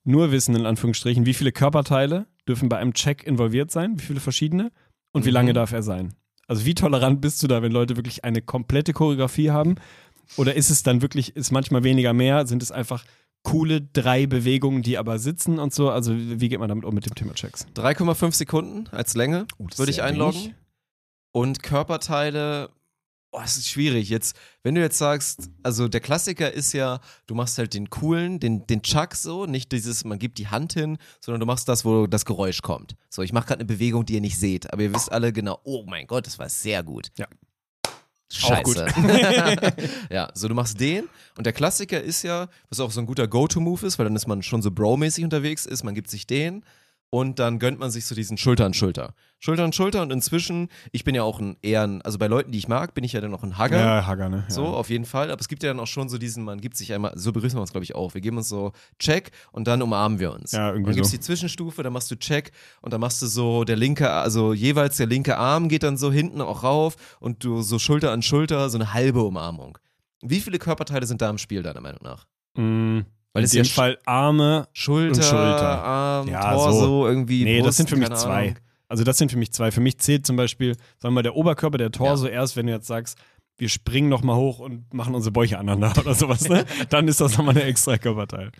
nur wissen, in Anführungsstrichen, wie viele Körperteile dürfen bei einem Check involviert sein, wie viele verschiedene und wie Mhm. lange darf er sein? Also wie tolerant bist du da, wenn Leute wirklich eine komplette Choreografie haben? Oder ist es dann wirklich, ist manchmal weniger mehr? Sind es einfach coole drei Bewegungen, die aber sitzen und so? Also wie geht man damit um mit dem Thema Checks? 3,5 Sekunden als Länge ist würde ich einloggen. wenig. Und Körperteile, oh, es ist schwierig. Jetzt, wenn du jetzt sagst, also der Klassiker ist ja, du machst halt den coolen, den, den Chuck so, nicht dieses, man gibt die Hand hin, sondern du machst das, wo das Geräusch kommt. So, ich mache gerade eine Bewegung, die ihr nicht seht, aber ihr wisst alle genau, oh mein Gott, das war sehr gut. Ja. Scheiße. Ja, so du machst den und der Klassiker ist ja, was auch so ein guter Go-To-Move ist, weil dann ist man schon so Bro-mäßig unterwegs ist, man gibt sich den und dann gönnt man sich so diesen Schulter an Schulter. Schulter an Schulter und inzwischen, ich bin ja auch ein eher ein, also bei Leuten, die ich mag, bin ich ja dann noch ein Hugger. Ja, Hager, ne? Ja. So, auf jeden Fall. Aber es gibt ja dann auch schon so diesen, man gibt sich einmal, so begrüßen wir uns, glaube ich, auch. Wir geben uns so Check und dann umarmen wir uns. Ja, irgendwie Dann gibt es so. die Zwischenstufe, dann machst du Check und dann machst du so der linke, also jeweils der linke Arm geht dann so hinten auch rauf und du so Schulter an Schulter, so eine halbe Umarmung. Wie viele Körperteile sind da im Spiel, deiner Meinung nach? Mm, Weil in es dem ja Fall Arme Schulter, Und Schulter. Arm, Ja, Torso, so. irgendwie. Nee, das Brust, sind für mich zwei. Ahnung. Also das sind für mich zwei. Für mich zählt zum Beispiel, sagen wir mal, der Oberkörper, der Torso erst, wenn du jetzt sagst, wir springen nochmal hoch und machen unsere Bäuche aneinander oder sowas, ne? Dann ist das nochmal ein extra Körperteil.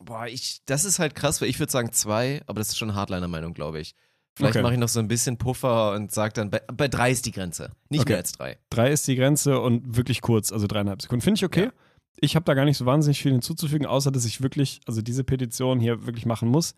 Boah, ich, das ist halt krass, weil ich würde sagen zwei, aber das ist schon Hardliner-Meinung, glaube ich. Vielleicht Okay. mache ich noch so ein bisschen Puffer und sage dann, bei, bei drei ist die Grenze. Nicht Okay. mehr als drei. Drei ist die Grenze und wirklich kurz, also dreieinhalb Sekunden. Finde ich okay. Ja. Ich habe da gar nicht so wahnsinnig viel hinzuzufügen, außer dass ich wirklich, also diese Petition hier wirklich machen muss.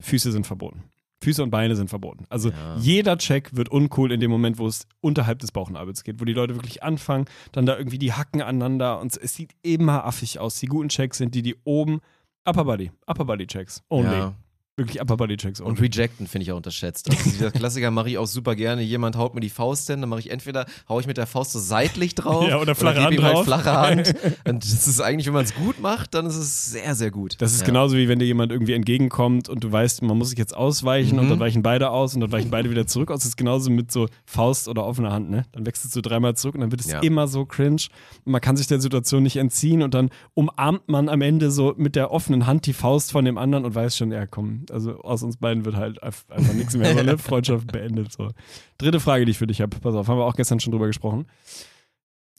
Füße sind verboten. Füße und Beine sind verboten. Also Ja. jeder Check wird uncool in dem Moment, wo es unterhalb des Bauchnabels geht, wo die Leute wirklich anfangen, dann da irgendwie die Hacken aneinander und es sieht immer affig aus. Die guten Checks sind die, die oben Upper Body, Upper Body Checks only. Ja. Wirklich Upper Body Checks Und rejecten finde ich auch unterschätzt. Also dieser Klassiker mache ich auch super gerne. Jemand haut mir die Faust hin, dann mache ich entweder, hau ich mit der Faust so seitlich drauf Ja, oder flache gebe Hand ihm halt drauf. flache Hand. Und das ist eigentlich, wenn man es gut macht, dann ist es sehr, sehr gut. Das ist ja. genauso wie wenn dir jemand irgendwie entgegenkommt und du weißt, man muss sich jetzt ausweichen und Mhm. dann weichen beide aus und dann weichen beide wieder zurück aus. Das ist genauso mit so Faust oder offener Hand, ne? Dann wechselst du dreimal zurück und dann wird es Ja. immer so cringe. Und man kann sich der Situation nicht entziehen und dann umarmt man am Ende so mit der offenen Hand die Faust von dem anderen und weiß schon, ja komm, also aus uns beiden wird halt einfach nichts mehr, so, ne? Freundschaft beendet. So. Dritte Frage, die ich für dich habe. Pass auf, haben wir auch gestern schon drüber gesprochen.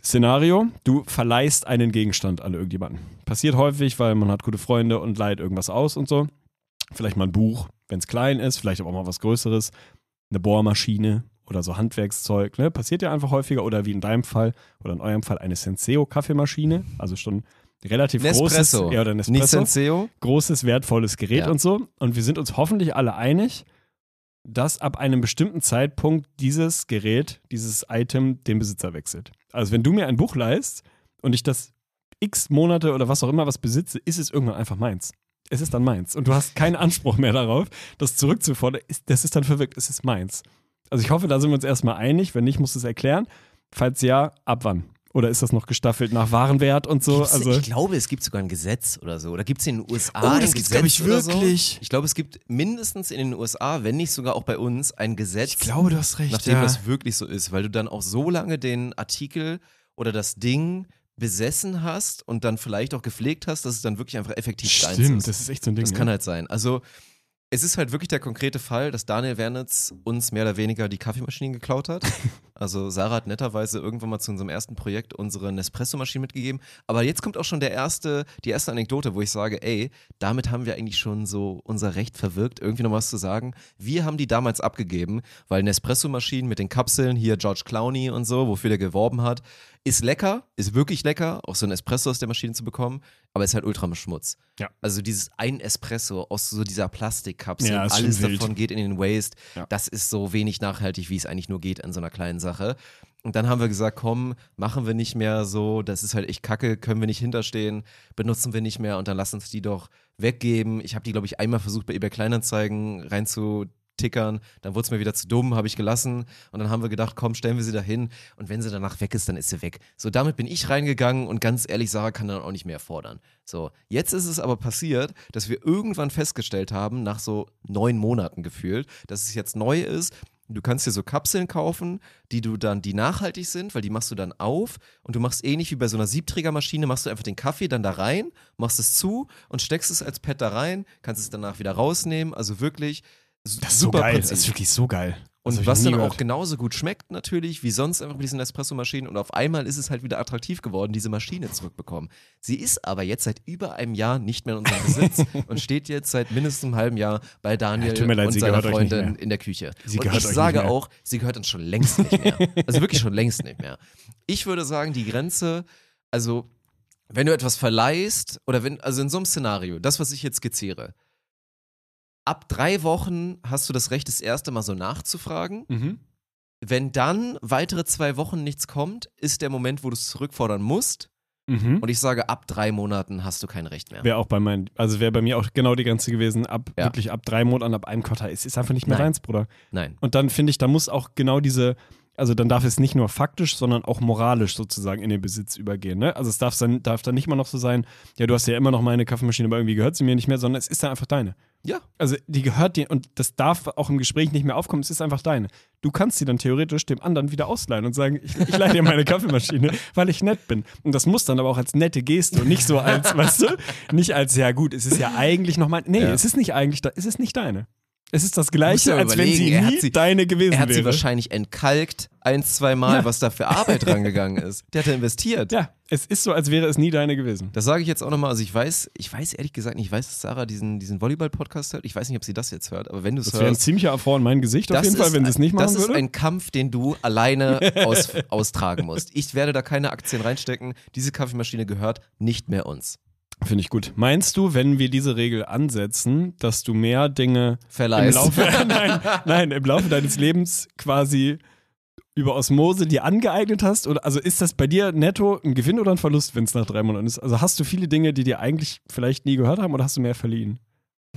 Szenario, du verleihst einen Gegenstand an irgendjemanden. Passiert häufig, weil man hat gute Freunde und leiht irgendwas aus und so. Vielleicht mal ein Buch, wenn es klein ist, vielleicht aber auch mal was Größeres, eine Bohrmaschine oder so Handwerkszeug. Ne? Passiert ja einfach häufiger oder wie in deinem Fall oder in eurem Fall eine Senseo-Kaffeemaschine, also schon relativ Nespresso. großes, ja, oder Nespresso, großes, wertvolles Gerät Ja. und so. Und wir sind uns hoffentlich alle einig, dass ab einem bestimmten Zeitpunkt dieses Gerät, dieses Item den Besitzer wechselt. Also wenn du mir ein Buch leihst und ich das x Monate oder was auch immer was besitze, ist es irgendwann einfach meins. Es ist dann meins. Und du hast keinen Anspruch mehr darauf, das zurückzufordern. Das ist dann verwirkt, es ist meins. Also ich hoffe, da sind wir uns erstmal einig. Wenn nicht, musst du es erklären. Falls ja, ab wann? Oder ist das noch gestaffelt nach Warenwert und so? Gibt's, also ich glaube, es gibt sogar ein Gesetz oder so. Oder gibt es in den USA Oh, das gibt's, Gesetz glaub ich, oder so? wirklich. Ich glaube, es gibt mindestens in den USA, wenn nicht sogar auch bei uns, ein Gesetz, ich glaube, du hast recht. nachdem ja. das wirklich so ist, weil du dann auch so lange den Artikel oder das Ding besessen hast und dann vielleicht auch gepflegt hast, dass es dann wirklich einfach effektiv deins Stimmt, ist. das ist echt so ein Ding. Das ja. kann halt sein. Also es ist halt wirklich der konkrete Fall, dass Daniel Wernitz uns mehr oder weniger die Kaffeemaschinen geklaut hat. Also Sarah hat netterweise irgendwann mal zu unserem ersten Projekt unsere Nespresso-Maschine mitgegeben. Aber jetzt kommt auch schon der erste, die erste Anekdote, wo ich sage, ey, damit haben wir eigentlich schon so unser Recht verwirkt, irgendwie noch was zu sagen. Wir haben die damals abgegeben, weil Nespresso-Maschinen mit den Kapseln, hier George Clowney und so, wofür der geworben hat, ist lecker, ist wirklich lecker, auch so ein Espresso aus der Maschine zu bekommen, aber ist halt ultra Schmutz. Ja. Also dieses ein Espresso aus so dieser Plastikkapsel, Ja, alles wild. davon geht in den Waste. Ja. Das ist so wenig nachhaltig, wie es eigentlich nur geht an so einer kleinen Sache. Und dann haben wir gesagt, komm, machen wir nicht mehr so, das ist halt echt kacke, können wir nicht hinterstehen, benutzen wir nicht mehr und dann lass uns die doch weggeben. Ich habe die, glaube ich, einmal versucht, bei eBay Kleinanzeigen reinzutickern, dann wurde es mir wieder zu dumm, habe ich gelassen und dann haben wir gedacht, komm, stellen wir sie da hin und wenn sie danach weg ist, dann ist sie weg. So, damit bin ich reingegangen und ganz ehrlich, Sarah kann dann auch nicht mehr fordern. So, jetzt ist es aber passiert, dass wir irgendwann festgestellt haben, nach so neun Monaten gefühlt, dass es jetzt neu ist. Du kannst dir so Kapseln kaufen, die du dann, die nachhaltig sind, weil die machst du dann auf und du machst ähnlich wie bei so einer Siebträgermaschine, machst du einfach den Kaffee dann da rein, machst es zu und steckst es als Pad da rein, kannst es danach wieder rausnehmen. Also wirklich Das ist so geil. Prinzip. Das ist wirklich so geil. Und was dann auch gehört. genauso gut schmeckt natürlich, wie sonst einfach mit diesen Espresso-Maschinen. Und auf einmal ist es halt wieder attraktiv geworden, diese Maschine zurückbekommen. Sie ist aber jetzt seit über einem Jahr nicht mehr in unserem Besitz und steht jetzt seit mindestens einem halben Jahr bei Daniel Ja, leid, und seiner Freundin in der Küche. Sie und ich sage auch, sie gehört uns schon längst nicht mehr. Also wirklich schon längst nicht mehr. Ich würde sagen, die Grenze, also wenn du etwas verleihst oder wenn, also in so einem Szenario, das, was ich jetzt skizziere, ab drei Wochen hast du das Recht, das erste Mal so nachzufragen. Mhm. Wenn dann weitere zwei Wochen nichts kommt, ist der Moment, wo du es zurückfordern musst. Mhm. Und ich sage, ab drei Monaten hast du kein Recht mehr. Wäre auch bei meinen, also wäre bei mir auch genau die Grenze gewesen, ab Ja. wirklich ab drei Monaten, ab einem Quartal. Es ist einfach nicht mehr Nein. deins, Bruder. Nein. Und dann finde ich, da muss auch genau diese, also dann darf es nicht nur faktisch, sondern auch moralisch sozusagen in den Besitz übergehen. Ne? Also es darf dann, darf dann nicht mal noch so sein, ja, du hast ja immer noch meine Kaffeemaschine, aber irgendwie gehört sie mir nicht mehr, sondern es ist dann einfach deine. Ja. Also die gehört dir und das darf auch im Gespräch nicht mehr aufkommen, es ist einfach deine. Du kannst sie dann theoretisch dem anderen wieder ausleihen und sagen, ich, ich leihe dir meine Kaffeemaschine, weil ich nett bin. Und das muss dann aber auch als nette Geste und nicht so als, weißt du, nicht als, ja gut, es ist ja eigentlich noch mein, nee, Ja. es ist nicht eigentlich, da- es ist nicht deine. Es ist das Gleiche, als wenn sie nie sie- deine gewesen Er hat wäre. sie wahrscheinlich entkalkt, ein, zwei Mal, Ja. was da für Arbeit rangegangen ist. Der hat da investiert. Ja, es ist so, als wäre es nie deine gewesen. Das sage ich jetzt auch nochmal. Also ich weiß, ich weiß ehrlich gesagt nicht, ich weiß, dass Sarah diesen, diesen Volleyball-Podcast hört. Ich weiß nicht, ob sie das jetzt hört, aber wenn du es Das wäre ein hörst. ziemlicher Affront in mein Gesicht auf jeden Fall, wenn sie es nicht machen Das ist würde. ein Kampf, den du alleine aus, austragen musst. Ich werde da keine Aktien reinstecken. Diese Kaffeemaschine gehört nicht mehr uns. Finde ich gut. Meinst du, wenn wir diese Regel ansetzen, dass du mehr Dinge im Verleihst. Laufe, nein, nein, im Laufe deines Lebens quasi über Osmose dir angeeignet hast? Oder also ist das bei dir netto ein Gewinn oder ein Verlust, wenn es nach drei Monaten ist? Also hast du viele Dinge, die dir eigentlich vielleicht nie gehört haben oder hast du mehr verliehen?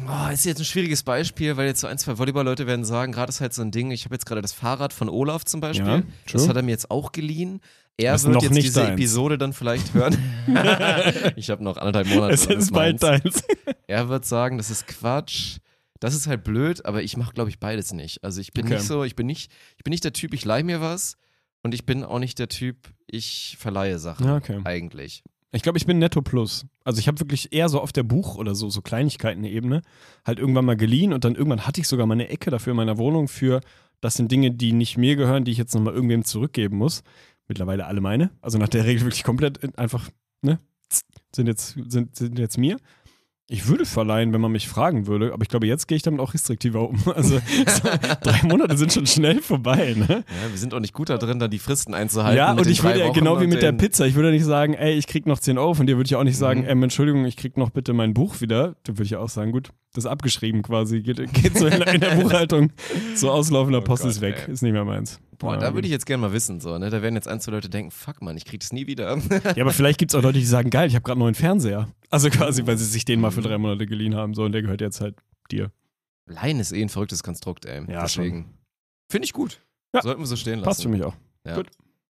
Oh, ist jetzt ein schwieriges Beispiel, weil jetzt so ein, zwei Volleyball-Leute werden sagen, gerade ist halt so ein Ding, ich habe jetzt gerade das Fahrrad von Olaf zum Beispiel, Ja, das hat er mir jetzt auch geliehen. Er Das wird noch jetzt nicht diese deins. Episode dann vielleicht hören. ich habe noch anderthalb Monate. es ist bald deins. Er wird sagen, das ist Quatsch. Das ist halt blöd, aber ich mache, glaube ich, beides nicht. Also ich bin Okay. nicht so, ich bin nicht, ich bin nicht der Typ, ich leih mir was und ich bin auch nicht der Typ, ich verleihe Sachen. Ja, okay. Eigentlich. Ich glaube, ich bin netto plus. Also ich habe wirklich eher so auf der Buch- oder so, so Kleinigkeiten-Ebene halt irgendwann mal geliehen und dann irgendwann hatte ich sogar mal eine Ecke dafür in meiner Wohnung für, das sind Dinge, die nicht mir gehören, die ich jetzt nochmal irgendwem zurückgeben muss. Mittlerweile alle meine. Also nach der Regel wirklich komplett in- einfach, ne? Sind jetzt, sind, sind jetzt mir. Ich würde verleihen, wenn man mich fragen würde, aber ich glaube, jetzt gehe ich damit auch restriktiver um. Also drei Monate sind schon schnell vorbei, ne? Ja, wir sind auch nicht gut da drin, dann die Fristen einzuhalten. Ja, und ich würde ja genau wie mit der Pizza. Ich würde nicht sagen, ey, ich krieg noch 10 Euro. Von dir würde ich auch nicht sagen, Mhm. ähm, Entschuldigung, ich krieg noch bitte mein Buch wieder. Dann würde ich auch sagen, gut, das ist abgeschrieben quasi. Geht, geht so in, der- in der Buchhaltung. So auslaufender Oh Post Gott, ist weg. ey. Ist nicht mehr meins. Boah, da würde ich jetzt gerne mal wissen, so, ne? Da werden jetzt ein, zwei Leute denken, fuck man, ich krieg das nie wieder. Ja, aber vielleicht gibt es auch Leute, die sagen, geil, ich habe gerade einen neuen Fernseher. Also quasi, weil sie sich den mal für drei Monate geliehen haben. So, und der gehört jetzt halt dir. Laien ist eh ein verrücktes Konstrukt, ey. Ja, Deswegen. Finde ich gut. Ja. Sollten wir so stehen lassen. Passt für mich auch. Ja. Gut.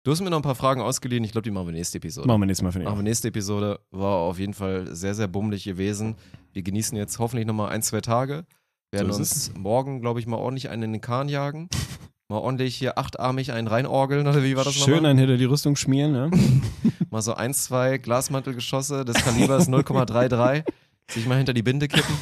Du hast mir noch ein paar Fragen ausgeliehen. Ich glaube, die machen wir nächste Episode. Machen wir nächstes Mal, finde ich. Machen wir nächste Episode. War auf jeden Fall sehr, sehr bummelig gewesen. Wir genießen jetzt hoffentlich nochmal ein, zwei Tage. Werden So uns morgen, glaube ich, mal ordentlich einen in den Kahn jagen. Mal ordentlich hier achtarmig einen reinorgeln, oder wie war das Schön nochmal? einen hinter die Rüstung schmieren, ne? Mal so ein, zwei Glasmantelgeschosse des Kalibers 0,33 sich mal hinter die Binde kippen.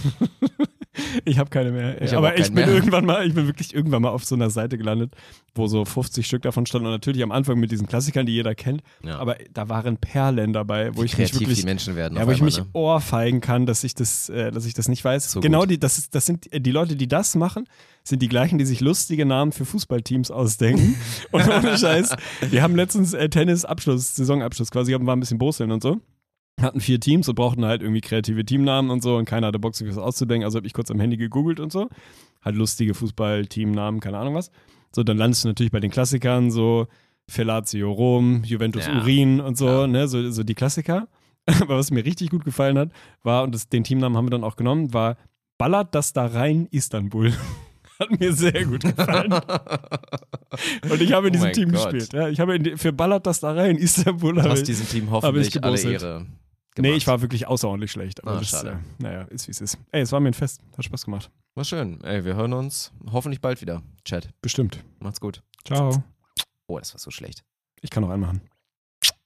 Ich habe keine mehr. Ich aber ich bin mehr. irgendwann mal, ich bin wirklich irgendwann mal auf so einer Seite gelandet, wo so 50 Stück davon standen und natürlich am Anfang mit diesen Klassikern, die jeder kennt. Ja. Aber da waren Perlen dabei, wo Wie ich mich wirklich, die Menschen werden. ja, wo ich einmal, mich ne? ohrfeigen kann, dass ich das, äh, dass ich das nicht weiß. So genau gut. die, das ist, das sind äh, die Leute, die das machen, sind die gleichen, die sich lustige Namen für Fußballteams ausdenken. und ohne Scheiß, wir haben letztens äh, Tennis-Abschluss, Saisonabschluss quasi, waren ein bisschen Boseln und so. Hatten vier Teams und brauchten halt irgendwie kreative Teamnamen und so und keiner hatte Bock, sich was auszudenken. Also habe ich kurz am Handy gegoogelt und so. Halt lustige Fußball-Teamnamen, keine Ahnung was. So, dann landest du natürlich bei den Klassikern, so Fellatio Rom, Juventus Ja. Urin und so, Ja. ne, so, so die Klassiker. Aber was mir richtig gut gefallen hat, war, und das, den Teamnamen haben wir dann auch genommen, war Ballert das da rein Istanbul. hat mir sehr gut gefallen. Und ich habe in Oh diesem mein Team Gott. gespielt. Ja, ich habe in, für Ballert das da rein Istanbul. Du hast diesem Team hoffentlich alle gebosselt. Ehre. Nee, gemacht. ich war wirklich außerordentlich schlecht. Aber Ah, das, schade. Äh, naja, ist wie es ist. Ey, es war mir ein Fest. Hat Spaß gemacht. War schön. Ey, wir hören uns hoffentlich bald wieder. Chat. Bestimmt. Macht's gut. Ciao. Oh, das war so schlecht. Ich kann noch einen machen.